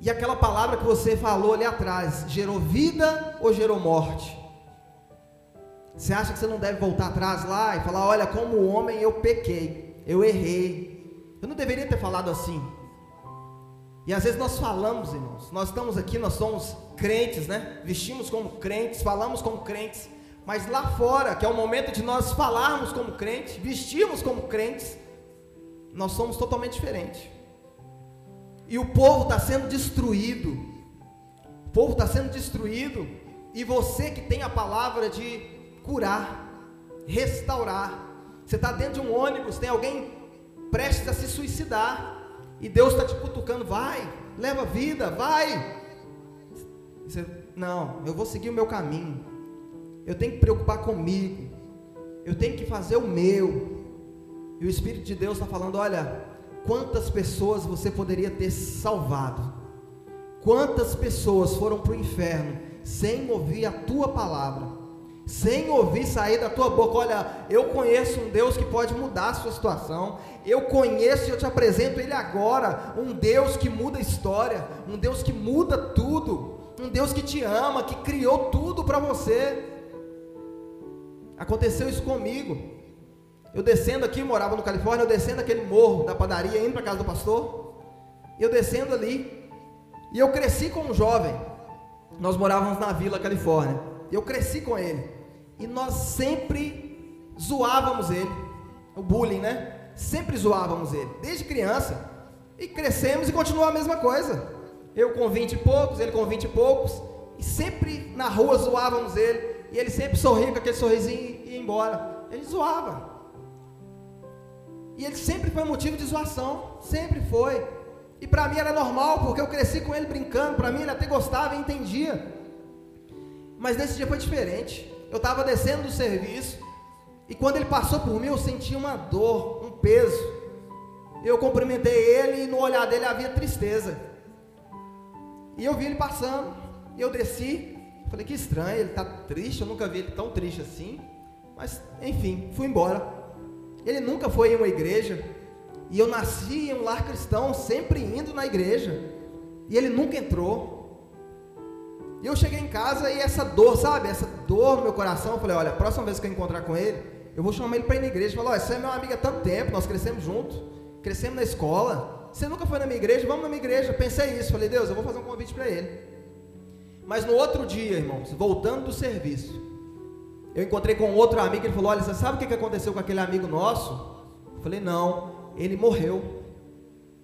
E aquela palavra que você falou ali atrás, gerou vida ou gerou morte? Você acha que você não deve voltar atrás lá e falar: Olha, como homem eu pequei, eu errei, eu não deveria ter falado assim. E às vezes nós falamos, irmãos, nós estamos aqui, nós somos crentes, né? Vestimos como crentes, falamos como crentes, mas lá fora, que é o momento de nós falarmos como crentes, vestirmos como crentes, nós somos totalmente diferentes. E o povo está sendo destruído. O povo está sendo destruído. E você que tem a palavra de curar, restaurar. Você está dentro de um ônibus, tem alguém prestes a se suicidar. E Deus está te cutucando, vai, leva vida, vai. Você, não, eu vou seguir o meu caminho. Eu tenho que preocupar comigo. Eu tenho que fazer o meu. E o Espírito de Deus está falando: olha, quantas pessoas você poderia ter salvado? Quantas pessoas foram para o inferno sem ouvir a tua palavra? Sem ouvir sair da tua boca, olha, eu conheço um Deus que pode mudar a sua situação, eu conheço e eu te apresento Ele agora, um Deus que muda a história, um Deus que muda tudo, um Deus que te ama, que criou tudo para você. Aconteceu isso comigo. Eu descendo aqui, morava no Califórnia, eu descendo aquele morro da padaria, indo para casa do pastor, eu descendo ali, e eu cresci com um jovem. Nós morávamos na Vila Califórnia. Eu cresci com ele. E nós sempre zoávamos ele. O bullying, né? Sempre zoávamos ele, desde criança. E crescemos e continua a mesma coisa. Eu com 20 e poucos, ele com 20 e poucos. E sempre na rua zoávamos ele. E ele sempre sorria com aquele sorrisinho e ia embora. Ele zoava. E ele sempre foi motivo de zoação. Sempre foi. E para mim era normal, porque eu cresci com ele brincando. Para mim ele até gostava e entendia. Mas nesse dia foi diferente eu estava descendo do serviço, e quando ele passou por mim, eu senti uma dor, um peso. Eu cumprimentei ele e no olhar dele havia tristeza. E eu vi ele passando, e eu desci, falei que estranho, ele está triste, eu nunca vi ele tão triste assim. Mas, enfim, fui embora. Ele nunca foi em uma igreja, e eu nasci em um lar cristão, sempre indo na igreja. E ele nunca entrou. E eu cheguei em casa e essa dor, sabe? Essa dor no meu coração, eu falei, olha, a próxima vez que eu encontrar com ele, eu vou chamar ele para ir na igreja. Falar, olha, você é meu amigo há tanto tempo, nós crescemos juntos, crescemos na escola. Você nunca foi na minha igreja? Vamos na minha igreja. Pensei isso, falei, Deus, eu vou fazer um convite para ele. Mas no outro dia, irmãos, voltando do serviço, eu encontrei com outro amigo, ele falou, olha, você sabe o que aconteceu com aquele amigo nosso? Eu falei, não, ele morreu.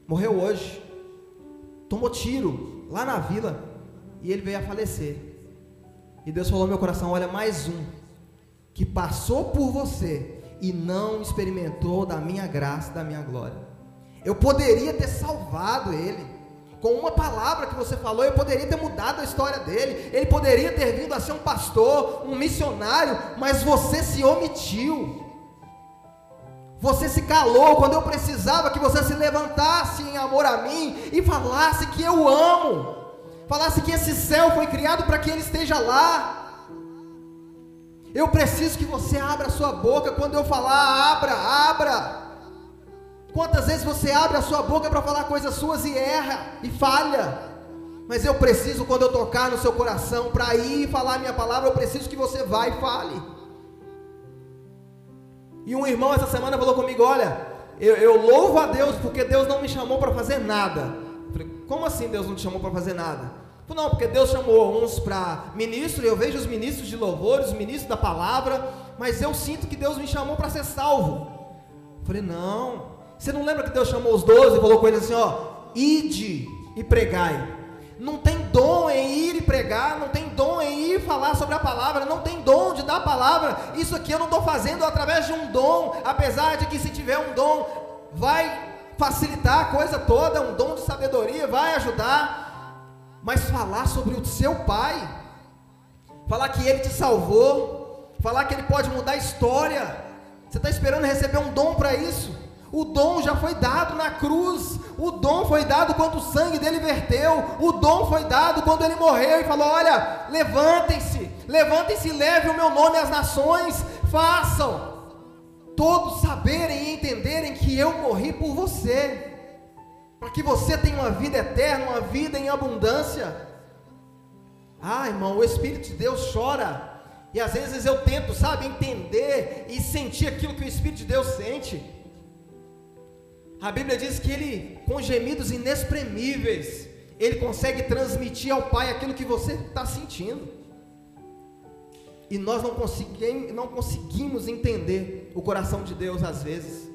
Morreu hoje. Tomou tiro lá na vila e ele veio a falecer. E Deus falou no meu coração: olha, mais um que passou por você e não experimentou da minha graça, da minha glória. Eu poderia ter salvado ele. Com uma palavra que você falou, eu poderia ter mudado a história dele. Ele poderia ter vindo a ser um pastor, um missionário, mas você se omitiu. Você se calou quando eu precisava que você se levantasse em amor a mim e falasse que eu amo falasse que esse céu foi criado para que ele esteja lá. Eu preciso que você abra a sua boca quando eu falar, abra, abra. Quantas vezes você abre a sua boca para falar coisas suas e erra e falha? Mas eu preciso, quando eu tocar no seu coração, para ir falar a minha palavra, eu preciso que você vá e fale. E um irmão essa semana falou comigo: Olha, eu, eu louvo a Deus porque Deus não me chamou para fazer nada. Falei, como assim Deus não te chamou para fazer nada? Falei, não, porque Deus chamou uns para ministro, eu vejo os ministros de louvor, os ministros da palavra, mas eu sinto que Deus me chamou para ser salvo. Falei, não. Você não lembra que Deus chamou os doze e falou com eles assim: ó, ide e pregai. Não tem dom em ir e pregar, não tem dom em ir falar sobre a palavra, não tem dom de dar a palavra. Isso aqui eu não estou fazendo através de um dom, apesar de que se tiver um dom, vai facilitar a coisa toda, um dom de sabedoria, vai ajudar, mas falar sobre o seu pai, falar que ele te salvou, falar que ele pode mudar a história. Você está esperando receber um dom para isso? O dom já foi dado na cruz. O dom foi dado quando o sangue dele verteu. O dom foi dado quando ele morreu e falou: Olha, levantem-se, levantem-se e leve o meu nome às nações. façam todos saberem e entenderem que eu morri por você, para que você tenha uma vida eterna, uma vida em abundância. Ah, irmão, o Espírito de Deus chora. E às vezes eu tento, sabe, entender e sentir aquilo que o Espírito de Deus sente. A Bíblia diz que ele, com gemidos inexprimíveis, ele consegue transmitir ao Pai aquilo que você está sentindo. E nós não não conseguimos entender o coração de Deus às vezes.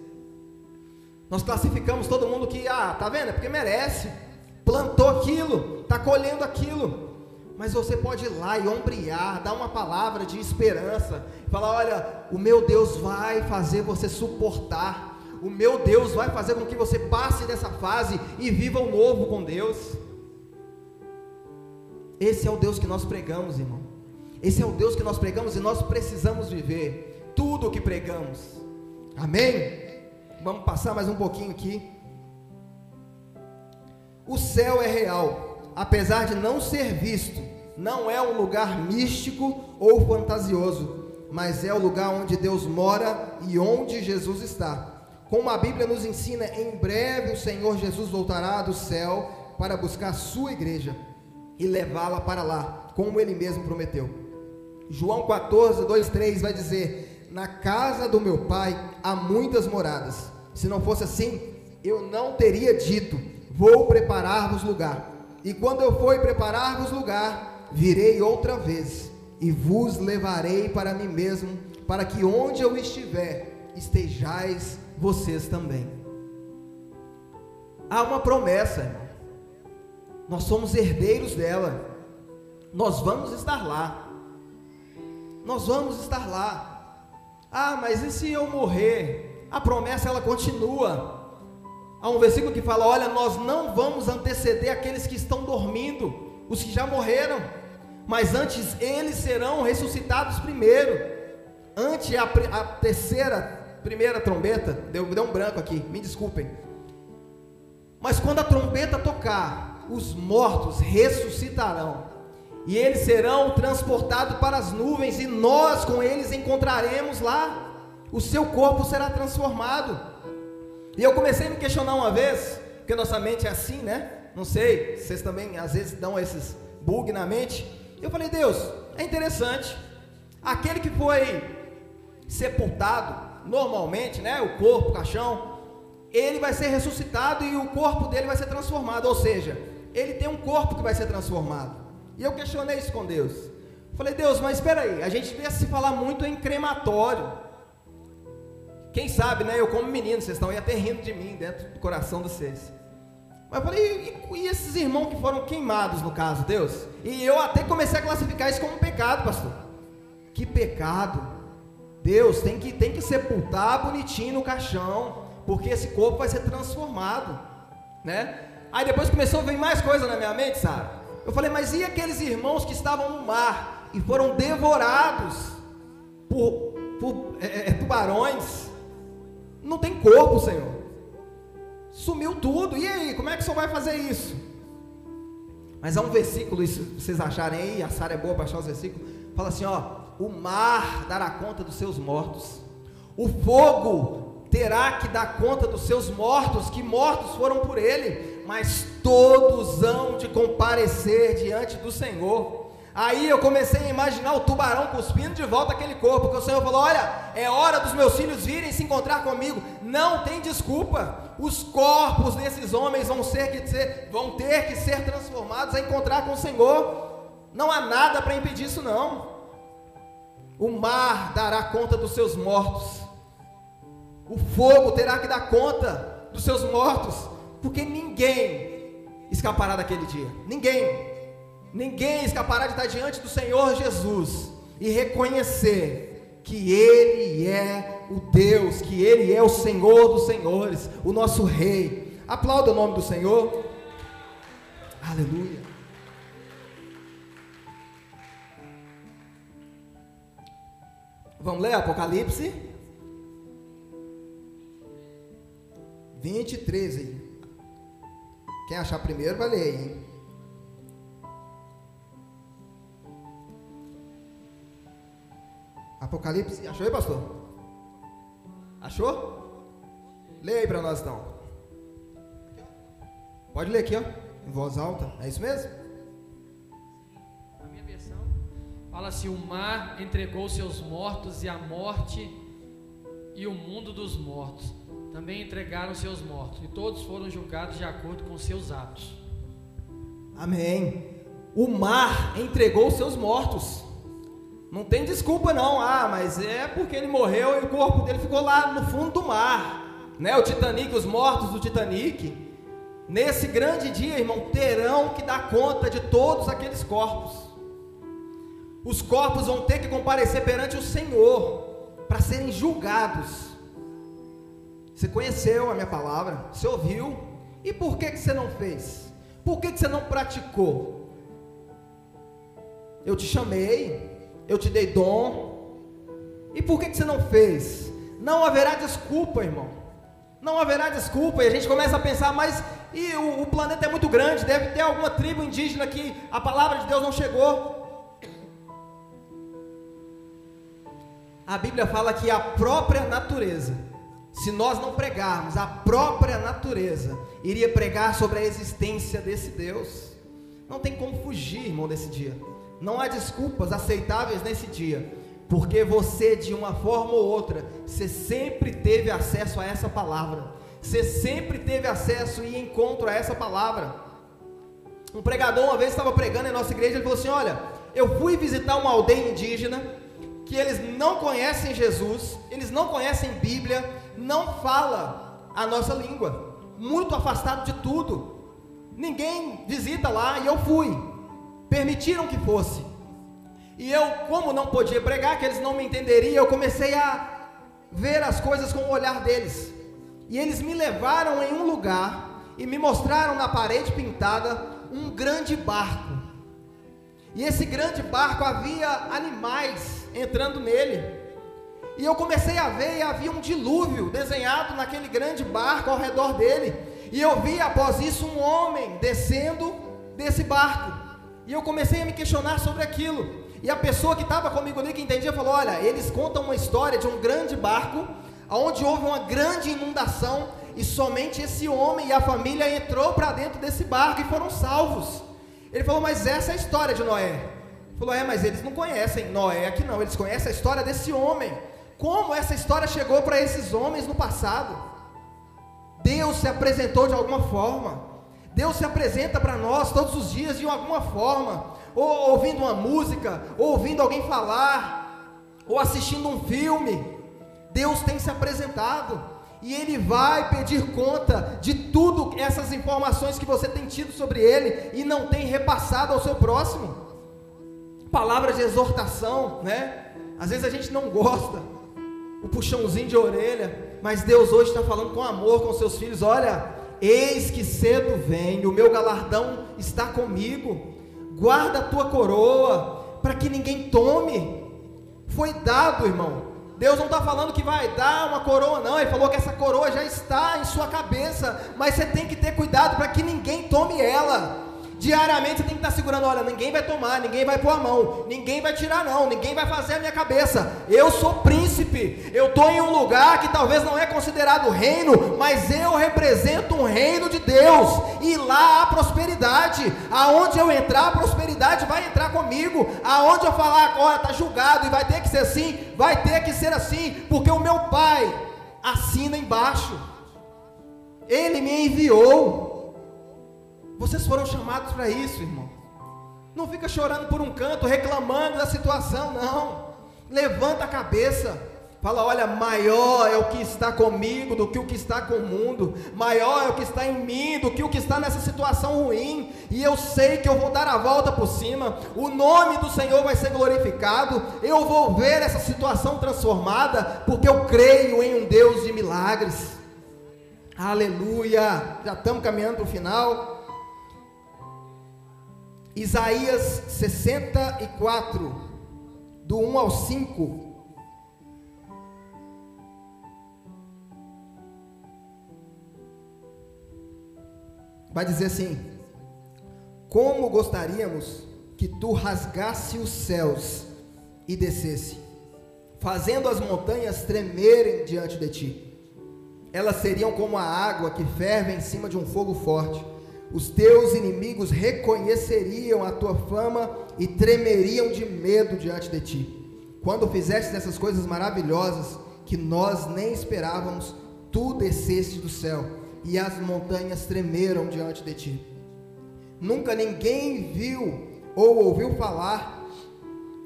Nós classificamos todo mundo que, ah, tá vendo? É porque merece. Plantou aquilo, está colhendo aquilo. Mas você pode ir lá e ombrear, dar uma palavra de esperança, falar: olha, o meu Deus vai fazer você suportar, o meu Deus vai fazer com que você passe dessa fase e viva o novo com Deus. Esse é o Deus que nós pregamos, irmão. Esse é o Deus que nós pregamos e nós precisamos viver tudo o que pregamos. Amém? Vamos passar mais um pouquinho aqui. O céu é real, apesar de não ser visto. Não é um lugar místico ou fantasioso, mas é o lugar onde Deus mora e onde Jesus está. Como a Bíblia nos ensina, em breve o Senhor Jesus voltará do céu para buscar sua igreja e levá-la para lá, como ele mesmo prometeu. João 14, 2, 3 vai dizer: Na casa do meu pai há muitas moradas. Se não fosse assim, eu não teria dito: Vou preparar-vos lugar. E quando eu for preparar-vos lugar, virei outra vez e vos levarei para mim mesmo, para que onde eu estiver, estejais vocês também. Há uma promessa, irmão. Nós somos herdeiros dela. Nós vamos estar lá nós vamos estar lá. Ah, mas e se eu morrer? A promessa ela continua. Há um versículo que fala: Olha, nós não vamos anteceder aqueles que estão dormindo, os que já morreram, mas antes eles serão ressuscitados primeiro. Ante a, a terceira, primeira trombeta, deu, deu um branco aqui, me desculpem. Mas quando a trombeta tocar, os mortos ressuscitarão e eles serão transportados para as nuvens, e nós com eles encontraremos lá. O seu corpo será transformado. E eu comecei a me questionar uma vez, porque nossa mente é assim, né? Não sei, vocês também às vezes dão esses bug na mente. Eu falei, Deus, é interessante. Aquele que foi sepultado, normalmente, né? O corpo, o caixão, ele vai ser ressuscitado e o corpo dele vai ser transformado. Ou seja, ele tem um corpo que vai ser transformado. E eu questionei isso com Deus. Falei, Deus, mas espera aí, a gente vê se falar muito em crematório. Quem sabe, né? Eu como menino, vocês estão aí até rindo de mim dentro do coração de vocês. Mas eu falei, e, e, esses irmãos que foram queimados no caso, Deus? E eu até comecei a classificar isso como pecado, pastor. Que pecado. Deus tem que, tem que sepultar bonitinho no caixão, porque esse corpo vai ser transformado, né? Aí depois começou a vir mais coisa na minha mente, sabe? Eu falei, mas e aqueles irmãos que estavam no mar e foram devorados por, por é, é, é, tubarões? Não tem corpo, Senhor. Sumiu tudo. E aí, como é que o Senhor vai fazer isso? Mas há um versículo, se vocês acharem aí, a Sara é boa para achar os versículos, fala assim: ó, o mar dará conta dos seus mortos, o fogo terá que dar conta dos seus mortos, que mortos foram por ele, mas todos hão de comparecer diante do Senhor. Aí eu comecei a imaginar o tubarão cuspindo de volta aquele corpo, porque o Senhor falou: Olha, é hora dos meus filhos virem se encontrar comigo. Não tem desculpa. Os corpos desses homens vão, ser ser, vão ter que ser transformados a encontrar com o Senhor. Não há nada para impedir isso, não. O mar dará conta dos seus mortos, o fogo terá que dar conta dos seus mortos porque ninguém escapará daquele dia. Ninguém. Ninguém escapará de estar diante do Senhor Jesus e reconhecer que Ele é o Deus, que Ele é o Senhor dos Senhores, o nosso Rei. Aplauda o nome do Senhor. Aleluia. Vamos ler Apocalipse 23 aí. Quem achar primeiro vai ler, hein? Apocalipse. Achou aí, pastor? Achou? Leia aí para nós então. Pode ler aqui, ó, em voz alta. É isso mesmo? A minha versão fala assim: o mar entregou seus mortos e a morte e o mundo dos mortos também entregaram seus mortos, e todos foram julgados de acordo com seus atos. Amém. O mar entregou seus mortos. Não tem desculpa não. Ah, mas é porque ele morreu e o corpo dele ficou lá no fundo do mar. Né? O Titanic, os mortos do Titanic, nesse grande dia, irmão, terão que dar conta de todos aqueles corpos. Os corpos vão ter que comparecer perante o Senhor para serem julgados. Você conheceu a minha palavra, você ouviu, e por que, que você não fez? Por que, que você não praticou? Eu te chamei, eu te dei dom, e por que, que você não fez? Não haverá desculpa, irmão. Não haverá desculpa, e a gente começa a pensar, mas e o, o planeta é muito grande, deve ter alguma tribo indígena que a palavra de Deus não chegou. A Bíblia fala que a própria natureza, se nós não pregarmos, a própria natureza iria pregar sobre a existência desse Deus. Não tem como fugir, irmão, desse dia. Não há desculpas aceitáveis nesse dia, porque você, de uma forma ou outra, você sempre teve acesso a essa palavra. Você sempre teve acesso e encontro a essa palavra. Um pregador uma vez estava pregando em nossa igreja, ele falou assim: Olha, eu fui visitar uma aldeia indígena que eles não conhecem Jesus, eles não conhecem Bíblia, não fala a nossa língua, muito afastado de tudo. Ninguém visita lá e eu fui permitiram que fosse. E eu, como não podia pregar, que eles não me entenderiam, eu comecei a ver as coisas com o olhar deles. E eles me levaram em um lugar e me mostraram na parede pintada um grande barco. E esse grande barco havia animais entrando nele. E eu comecei a ver e havia um dilúvio desenhado naquele grande barco ao redor dele. E eu vi após isso um homem descendo desse barco. E eu comecei a me questionar sobre aquilo. E a pessoa que estava comigo ali, que entendia, falou: Olha, eles contam uma história de um grande barco, onde houve uma grande inundação, e somente esse homem e a família entrou para dentro desse barco e foram salvos. Ele falou: Mas essa é a história de Noé. Ele falou: É, mas eles não conhecem Noé aqui não, eles conhecem a história desse homem. Como essa história chegou para esses homens no passado? Deus se apresentou de alguma forma. Deus se apresenta para nós todos os dias de alguma forma, ou ouvindo uma música, ou ouvindo alguém falar, ou assistindo um filme. Deus tem se apresentado e Ele vai pedir conta de tudo essas informações que você tem tido sobre Ele e não tem repassado ao seu próximo. Palavras de exortação, né? Às vezes a gente não gosta, o puxãozinho de orelha, mas Deus hoje está falando com amor com seus filhos. Olha, Eis que cedo venho, o meu galardão está comigo. Guarda a tua coroa, para que ninguém tome. Foi dado, irmão. Deus não está falando que vai dar uma coroa, não. Ele falou que essa coroa já está em sua cabeça, mas você tem que ter cuidado para que ninguém tome ela. Diariamente você tem que estar segurando, olha, ninguém vai tomar, ninguém vai pôr a mão, ninguém vai tirar não, ninguém vai fazer a minha cabeça. Eu sou príncipe, eu estou em um lugar que talvez não é considerado reino, mas eu represento um reino de Deus, e lá há prosperidade. Aonde eu entrar, a prosperidade vai entrar comigo. Aonde eu falar agora está julgado e vai ter que ser assim, vai ter que ser assim, porque o meu pai assina embaixo. Ele me enviou. Vocês foram chamados para isso, irmão. Não fica chorando por um canto, reclamando da situação, não. Levanta a cabeça. Fala, olha, maior é o que está comigo do que o que está com o mundo, maior é o que está em mim do que o que está nessa situação ruim, e eu sei que eu vou dar a volta por cima, o nome do Senhor vai ser glorificado, eu vou ver essa situação transformada, porque eu creio em um Deus de milagres. Aleluia! Já estamos caminhando para o final. Isaías 64, do 1 ao 5. Vai dizer assim: Como gostaríamos que tu rasgasse os céus e descesse, fazendo as montanhas tremerem diante de ti. Elas seriam como a água que ferve em cima de um fogo forte. Os teus inimigos reconheceriam a tua fama e tremeriam de medo diante de ti. Quando fizeste essas coisas maravilhosas que nós nem esperávamos, tu desceste do céu e as montanhas tremeram diante de ti. Nunca ninguém viu ou ouviu falar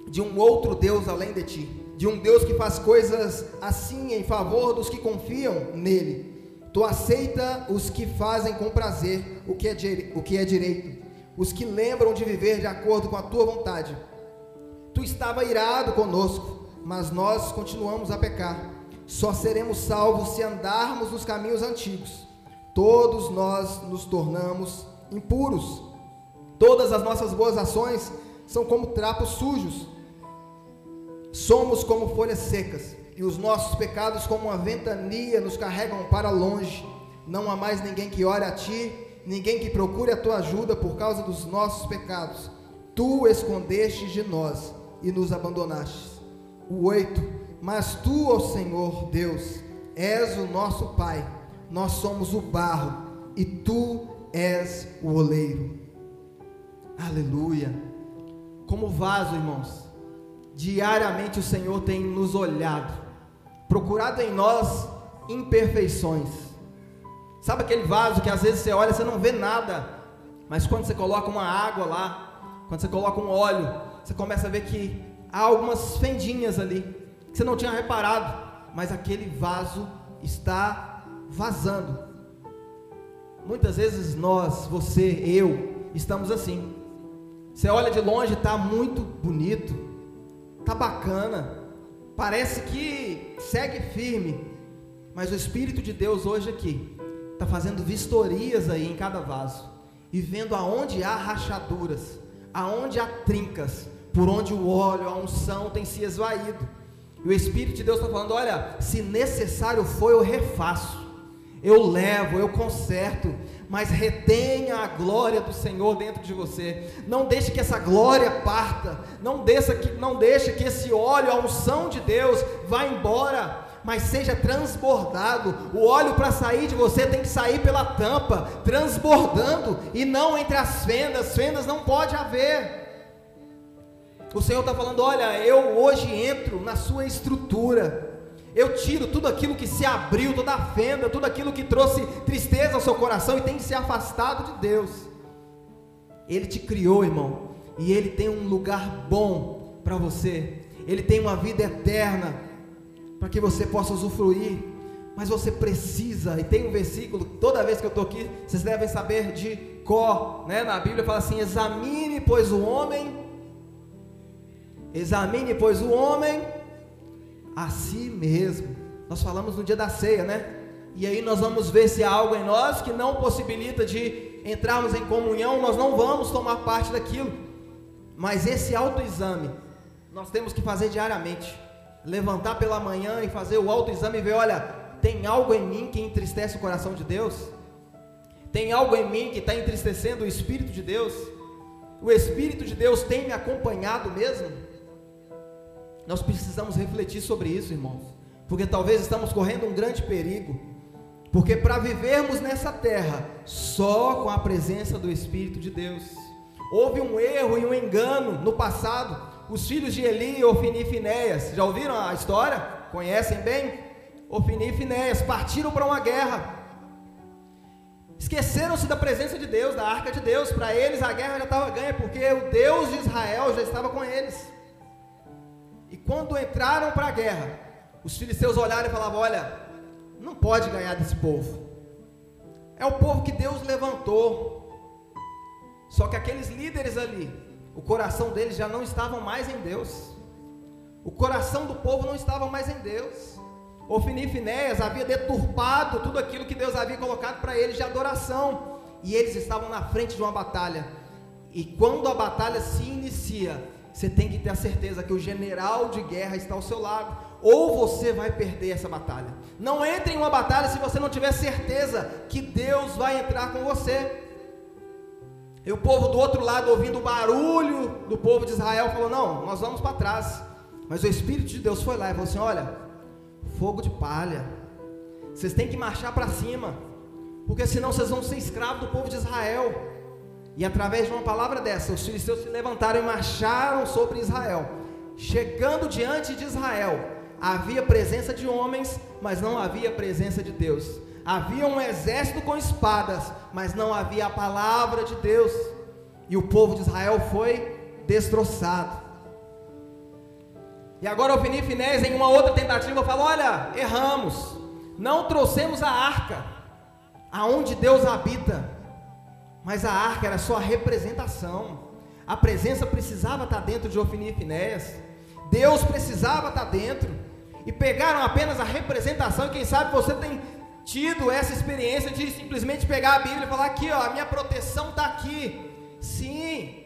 de um outro Deus além de ti, de um Deus que faz coisas assim em favor dos que confiam nele. Tu aceita os que fazem com prazer o que é, o que é direito, os que lembram de viver de acordo com a tua vontade. Tu estava irado conosco, mas nós continuamos a pecar. Só seremos salvos se andarmos nos caminhos antigos. Todos nós nos tornamos impuros. Todas as nossas boas ações são como trapos sujos. Somos como folhas secas, e os nossos pecados, como uma ventania, nos carregam para longe. Não há mais ninguém que ore a ti, ninguém que procure a tua ajuda por causa dos nossos pecados. Tu escondestes de nós e nos abandonaste. O 8. Mas tu, ó Senhor Deus, és o nosso Pai, nós somos o barro e tu és o oleiro. Aleluia. Como vaso, irmãos, diariamente o Senhor tem nos olhado, procurado em nós imperfeições. Sabe aquele vaso que às vezes você olha, você não vê nada, mas quando você coloca uma água lá, quando você coloca um óleo, você começa a ver que há algumas fendinhas ali, que você não tinha reparado, mas aquele vaso está vazando. Muitas vezes nós, você, eu, estamos assim. Você olha de longe, está muito bonito, está bacana, parece que segue firme, mas o Espírito de Deus hoje aqui está fazendo vistorias aí em cada vaso e vendo aonde há rachaduras, aonde há trincas, por onde o óleo, a unção tem se esvaído. E o Espírito de Deus está falando: olha, se necessário for, eu refaço, eu levo, eu conserto, mas retenha a glória do Senhor dentro de você. Não deixe que essa glória parta, não deixe que, não deixe que esse óleo, a unção de Deus, vá embora mas seja transbordado. O óleo para sair de você tem que sair pela tampa, transbordando e não entre as fendas. Fendas não pode haver. O Senhor está falando: olha, eu hoje entro na sua estrutura. Eu tiro tudo aquilo que se abriu, toda a fenda, tudo aquilo que trouxe tristeza ao seu coração e tem que ser afastado de Deus. Ele te criou, irmão, e Ele tem um lugar bom para você. Ele tem uma vida eterna para que você possa usufruir. Mas você precisa, e tem um versículo, toda vez que eu estou aqui, vocês devem saber de Có, né? Na Bíblia fala assim: examine, pois o homem Examine, pois, o homem a si mesmo. Nós falamos no dia da ceia, né? E aí nós vamos ver se há algo em nós que não possibilita de entrarmos em comunhão, nós não vamos tomar parte daquilo. Mas esse autoexame nós temos que fazer diariamente. Levantar pela manhã e fazer o autoexame e ver, olha, tem algo em mim que entristece o coração de Deus? Tem algo em mim que está entristecendo o Espírito de Deus? O Espírito de Deus tem me acompanhado mesmo? Nós precisamos refletir sobre isso, irmãos, porque talvez estamos correndo um grande perigo, porque para vivermos nessa terra só com a presença do Espírito de Deus, houve um erro e um engano no passado. Os filhos de Eli, Ofini e Finéias, já ouviram a história? Conhecem bem? Ofini e Finéias partiram para uma guerra. Esqueceram-se da presença de Deus, da arca de Deus. Para eles a guerra já estava ganha, porque o Deus de Israel já estava com eles. E quando entraram para a guerra, os filisteus olharam e falavam: Olha, não pode ganhar desse povo. É o povo que Deus levantou. Só que aqueles líderes ali, o coração deles já não estavam mais em Deus. O coração do povo não estava mais em Deus. Ofni e Finéias havia deturpado tudo aquilo que Deus havia colocado para eles de adoração. E eles estavam na frente de uma batalha. E quando a batalha se inicia, você tem que ter a certeza que o general de guerra está ao seu lado, ou você vai perder essa batalha. Não entre em uma batalha se você não tiver certeza que Deus vai entrar com você. E o povo do outro lado, ouvindo o barulho do povo de Israel, falou: Não, nós vamos para trás. Mas o Espírito de Deus foi lá e falou assim: Olha, fogo de palha, vocês têm que marchar para cima, porque senão vocês vão ser escravos do povo de Israel. E através de uma palavra dessa, os filisteus se levantaram e marcharam sobre Israel. Chegando diante de Israel, havia presença de homens, mas não havia presença de Deus. Havia um exército com espadas, mas não havia a palavra de Deus. E o povo de Israel foi destroçado. E agora o Finifinés, em uma outra tentativa, fala: Olha, erramos, não trouxemos a arca, aonde Deus habita, mas a arca era só a representação, a presença precisava estar dentro de Ofni e Finéias, Deus precisava estar dentro, e pegaram apenas a representação, e quem sabe você tem tido essa experiência de simplesmente pegar a Bíblia e falar: aqui, ó, a minha proteção está aqui. Sim,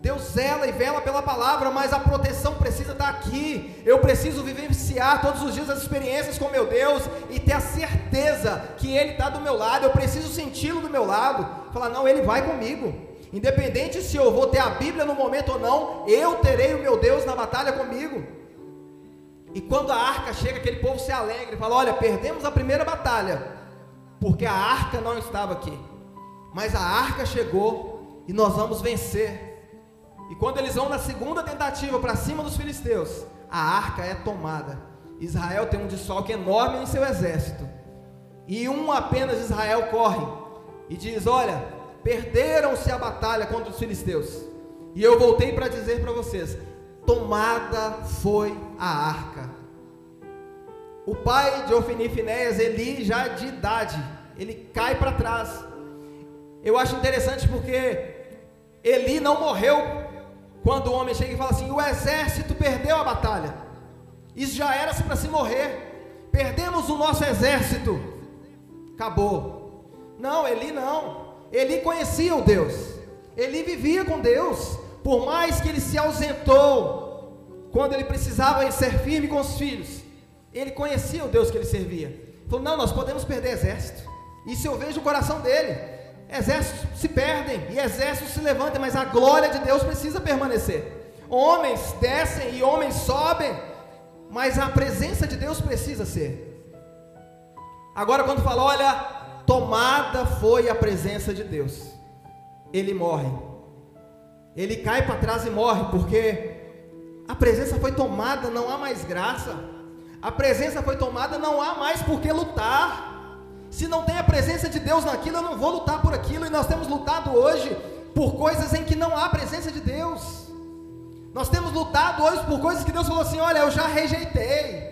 Deus zela e vela pela palavra, mas a proteção precisa estar aqui. Eu preciso vivenciar todos os dias as experiências com meu Deus e ter a certeza que Ele está do meu lado. Eu preciso senti-lo do meu lado. Falar, não, Ele vai comigo. Independente se eu vou ter a Bíblia no momento ou não, eu terei o meu Deus na batalha comigo. E quando a arca chega, aquele povo se alegra e fala: Olha, perdemos a primeira batalha, porque a arca não estava aqui. Mas a arca chegou e nós vamos vencer. E quando eles vão na segunda tentativa para cima dos filisteus, a arca é tomada. Israel tem um desfalque enorme em seu exército. E um apenas Israel corre e diz: Olha, perderam-se a batalha contra os filisteus. E eu voltei para dizer para vocês: tomada foi a arca. O pai de Ofni e Finéias, Eli, já de idade, ele cai para trás. Eu acho interessante porque Eli não morreu quando o homem chega e fala assim: o exército perdeu a batalha, isso já era para se morrer, perdemos o nosso exército, acabou. Não, Eli não, Eli conhecia o Deus, Eli vivia com Deus, por mais que ele se ausentou, quando ele precisava ser firme com os filhos, ele conhecia o Deus que ele servia. Falou: não, nós podemos perder exército, isso eu vejo o coração dele. Exércitos se perdem e exércitos se levantam, mas a glória de Deus precisa permanecer. Homens descem e homens sobem, mas a presença de Deus precisa ser. Agora, quando fala, olha, tomada foi a presença de Deus, ele morre, ele cai para trás e morre, porque presença foi tomada, não há mais graça, a presença foi tomada, não há mais por que lutar. Se não tem a presença de Deus naquilo, eu não vou lutar por aquilo. E nós temos lutado hoje por coisas em que não há presença de Deus. Nós temos lutado hoje por coisas que Deus falou assim: olha, eu já rejeitei.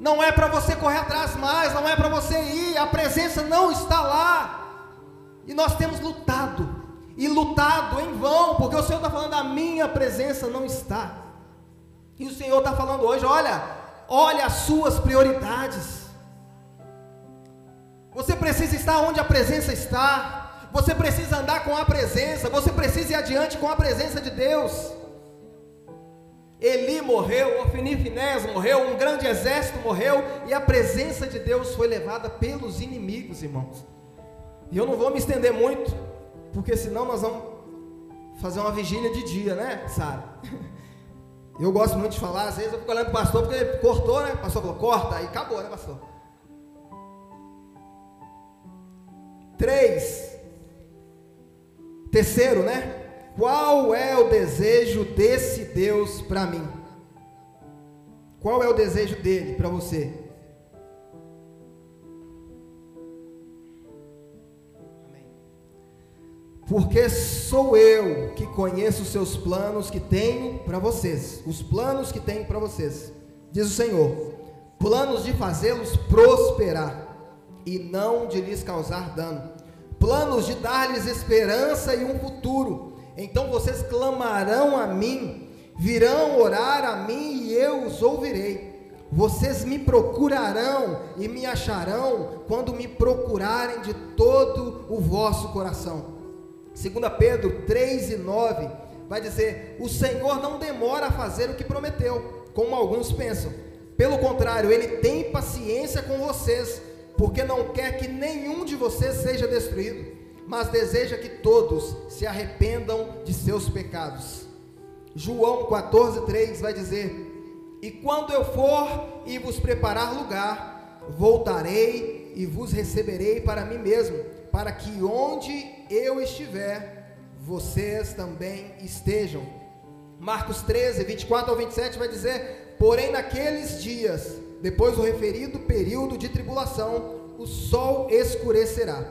Não é para você correr atrás mais, não é para você ir, a presença não está lá. E nós temos lutado, e lutado em vão, porque o Senhor está falando: a minha presença não está. E o Senhor está falando hoje: olha, olha as suas prioridades. Você precisa estar onde a presença está. Você precisa andar com a presença. Você precisa ir adiante com a presença de Deus. Eli morreu, Ofni Finés morreu, um grande exército morreu e a presença de Deus foi levada pelos inimigos, irmãos. E eu não vou me estender muito, porque senão nós vamos fazer uma vigília de dia, né, Sara? Eu gosto muito de falar, às vezes eu fico olhando para o pastor, porque ele cortou, né? O pastor falou, corta, aí acabou, né, pastor? Três. Terceiro, né? Qual é o desejo desse Deus para mim? Qual é o desejo dele para você? Porque sou eu que conheço os seus planos que tenho para vocês, os planos que tenho para vocês, diz o Senhor, planos de fazê-los prosperar e não de lhes causar dano. Planos de dar-lhes esperança e um futuro. Então vocês clamarão a mim, virão orar a mim e eu os ouvirei. Vocês me procurarão e me acharão quando me procurarem de todo o vosso coração. 2 Pedro 3 e 9 vai dizer: O Senhor não demora a fazer o que prometeu, como alguns pensam. Pelo contrário, ele tem paciência com vocês porque não quer que nenhum de vocês seja destruído, mas deseja que todos se arrependam de seus pecados. João 14,3 vai dizer: E quando eu for e vos preparar lugar, voltarei e vos receberei para mim mesmo, para que onde eu estiver, vocês também estejam. Marcos 13, 24 ao 27 vai dizer: Porém, naqueles dias, depois do referido período de tribulação, o sol escurecerá,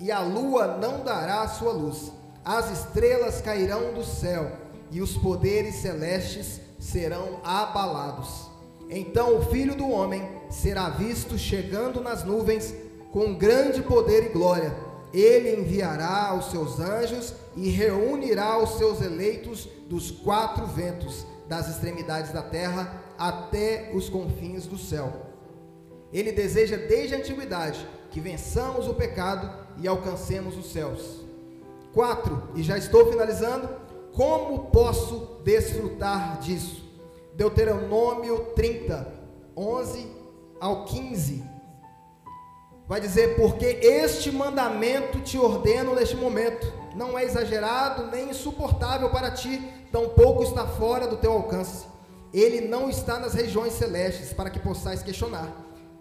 e a lua não dará sua luz, as estrelas cairão do céu, e os poderes celestes serão abalados. Então o filho do homem será visto chegando nas nuvens com grande poder e glória. Ele enviará os seus anjos e reunirá os seus eleitos dos quatro ventos, das extremidades da terra até os confins do céu. Ele deseja desde a antiguidade que vençamos o pecado e alcancemos os céus. 4. E já estou finalizando. Como posso desfrutar disso? Deuteronômio 30, 11 ao 15. Vai dizer: Porque este mandamento te ordeno neste momento, não é exagerado nem insuportável para ti, tampouco está fora do teu alcance. Ele não está nas regiões celestes, para que possais questionar.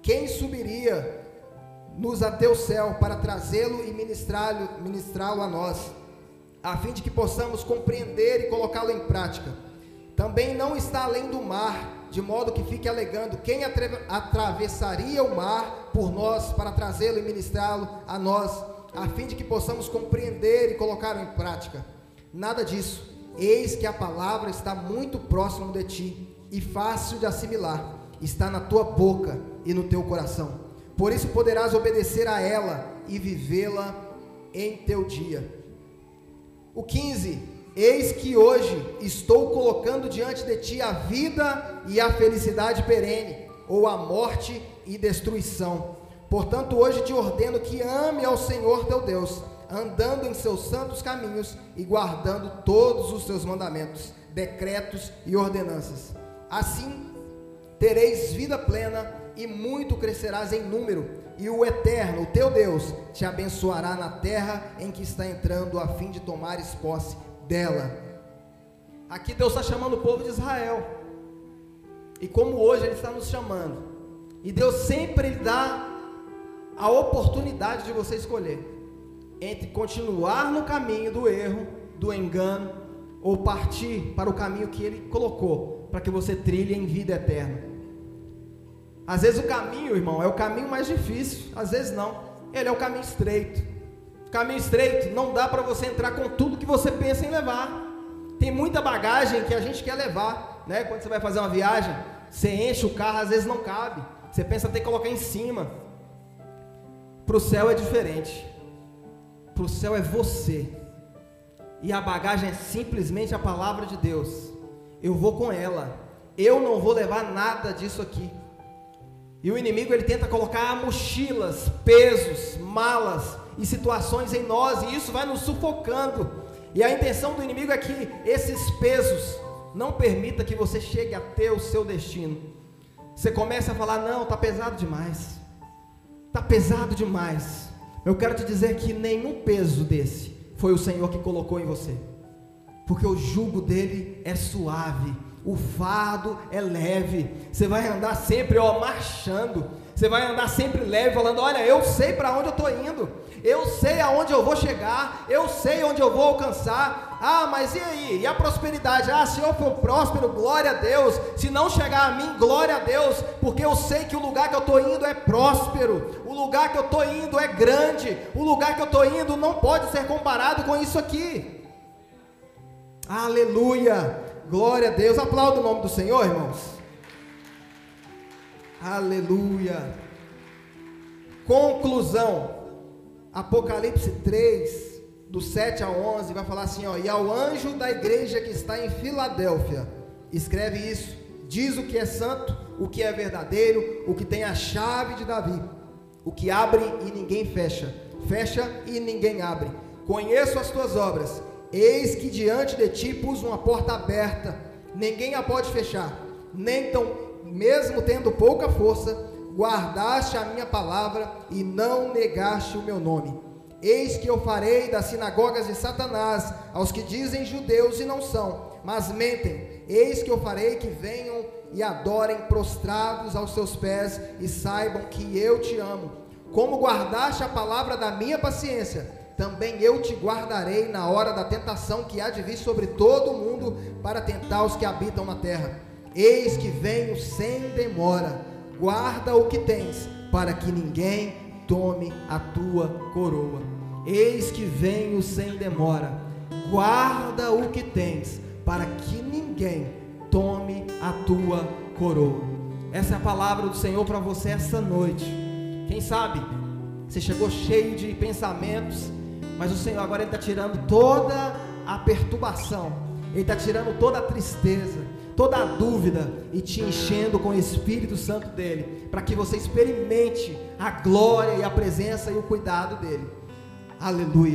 Quem subiria nos até o céu para trazê-lo e ministrá-lo ministrá a nós, a fim de que possamos compreender e colocá-lo em prática? Também não está além do mar, de modo que fique alegando quem atravessaria o mar por nós para trazê-lo e ministrá-lo a nós, a fim de que possamos compreender e colocá-lo em prática. Nada disso. Eis que a palavra está muito próximo de ti e fácil de assimilar, está na tua boca e no teu coração. Por isso poderás obedecer a ela e vivê-la em teu dia. O 15 Eis que hoje estou colocando diante de ti a vida e a felicidade perene, ou a morte e destruição. Portanto, hoje te ordeno que ame ao Senhor teu Deus, andando em seus santos caminhos e guardando todos os seus mandamentos, decretos e ordenanças. Assim tereis vida plena e muito crescerás em número, e o Eterno, o teu Deus, te abençoará na terra em que está entrando, a fim de tomares posse dela. Aqui Deus está chamando o povo de Israel. E como hoje Ele está nos chamando. E Deus sempre dá a oportunidade de você escolher entre continuar no caminho do erro, do engano, ou partir para o caminho que Ele colocou, para que você trilhe em vida eterna. Às vezes o caminho, irmão, é o caminho mais difícil, às vezes não. Ele é o caminho estreito. Caminho estreito, não dá para você entrar com tudo que você pensa em levar. Tem muita bagagem que a gente quer levar, né? Quando você vai fazer uma viagem, você enche o carro, às vezes não cabe. Você pensa que colocar em cima. Para o céu é diferente. Para o céu é você. E a bagagem é simplesmente a palavra de Deus. Eu vou com ela. Eu não vou levar nada disso aqui. E o inimigo ele tenta colocar mochilas, pesos, malas, e situações em nós, e isso vai nos sufocando. E a intenção do inimigo é que esses pesos não permita que você chegue até o seu destino. Você começa a falar: "Não, tá pesado demais. Tá pesado demais". Eu quero te dizer que nenhum peso desse foi o Senhor que colocou em você. Porque o jugo dele é suave, o fardo é leve. Você vai andar sempre ó marchando. Você vai andar sempre leve, falando: Olha, eu sei para onde eu estou indo, eu sei aonde eu vou chegar, eu sei onde eu vou alcançar. Ah, mas e aí? E a prosperidade? Ah, se eu for próspero, glória a Deus. Se não chegar a mim, glória a Deus, porque eu sei que o lugar que eu estou indo é próspero, o lugar que eu estou indo é grande, o lugar que eu estou indo não pode ser comparado com isso aqui. Aleluia! Glória a Deus. Aplauda o nome do Senhor, irmãos. Aleluia. Conclusão. Apocalipse 3, do 7 a 11, vai falar assim, ó, e ao anjo da igreja que está em Filadélfia, escreve isso, diz o que é santo, o que é verdadeiro, o que tem a chave de Davi, o que abre e ninguém fecha, fecha e ninguém abre. Conheço as tuas obras, eis que diante de ti pus uma porta aberta, ninguém a pode fechar, nem tão mesmo tendo pouca força, guardaste a minha palavra e não negaste o meu nome. Eis que eu farei das sinagogas de Satanás aos que dizem judeus e não são, mas mentem. Eis que eu farei que venham e adorem prostrados aos seus pés e saibam que eu te amo. Como guardaste a palavra da minha paciência, também eu te guardarei na hora da tentação que há de vir sobre todo o mundo para tentar os que habitam na terra. Eis que venho sem demora. Guarda o que tens, para que ninguém tome a tua coroa. Eis que venho sem demora. Guarda o que tens, para que ninguém tome a tua coroa. Essa é a palavra do Senhor para você essa noite. Quem sabe você chegou cheio de pensamentos, mas o Senhor agora está tirando toda a perturbação, Ele está tirando toda a tristeza, toda a dúvida e te enchendo com o Espírito Santo dele, para que você experimente a glória e a presença e o cuidado dele. Aleluia.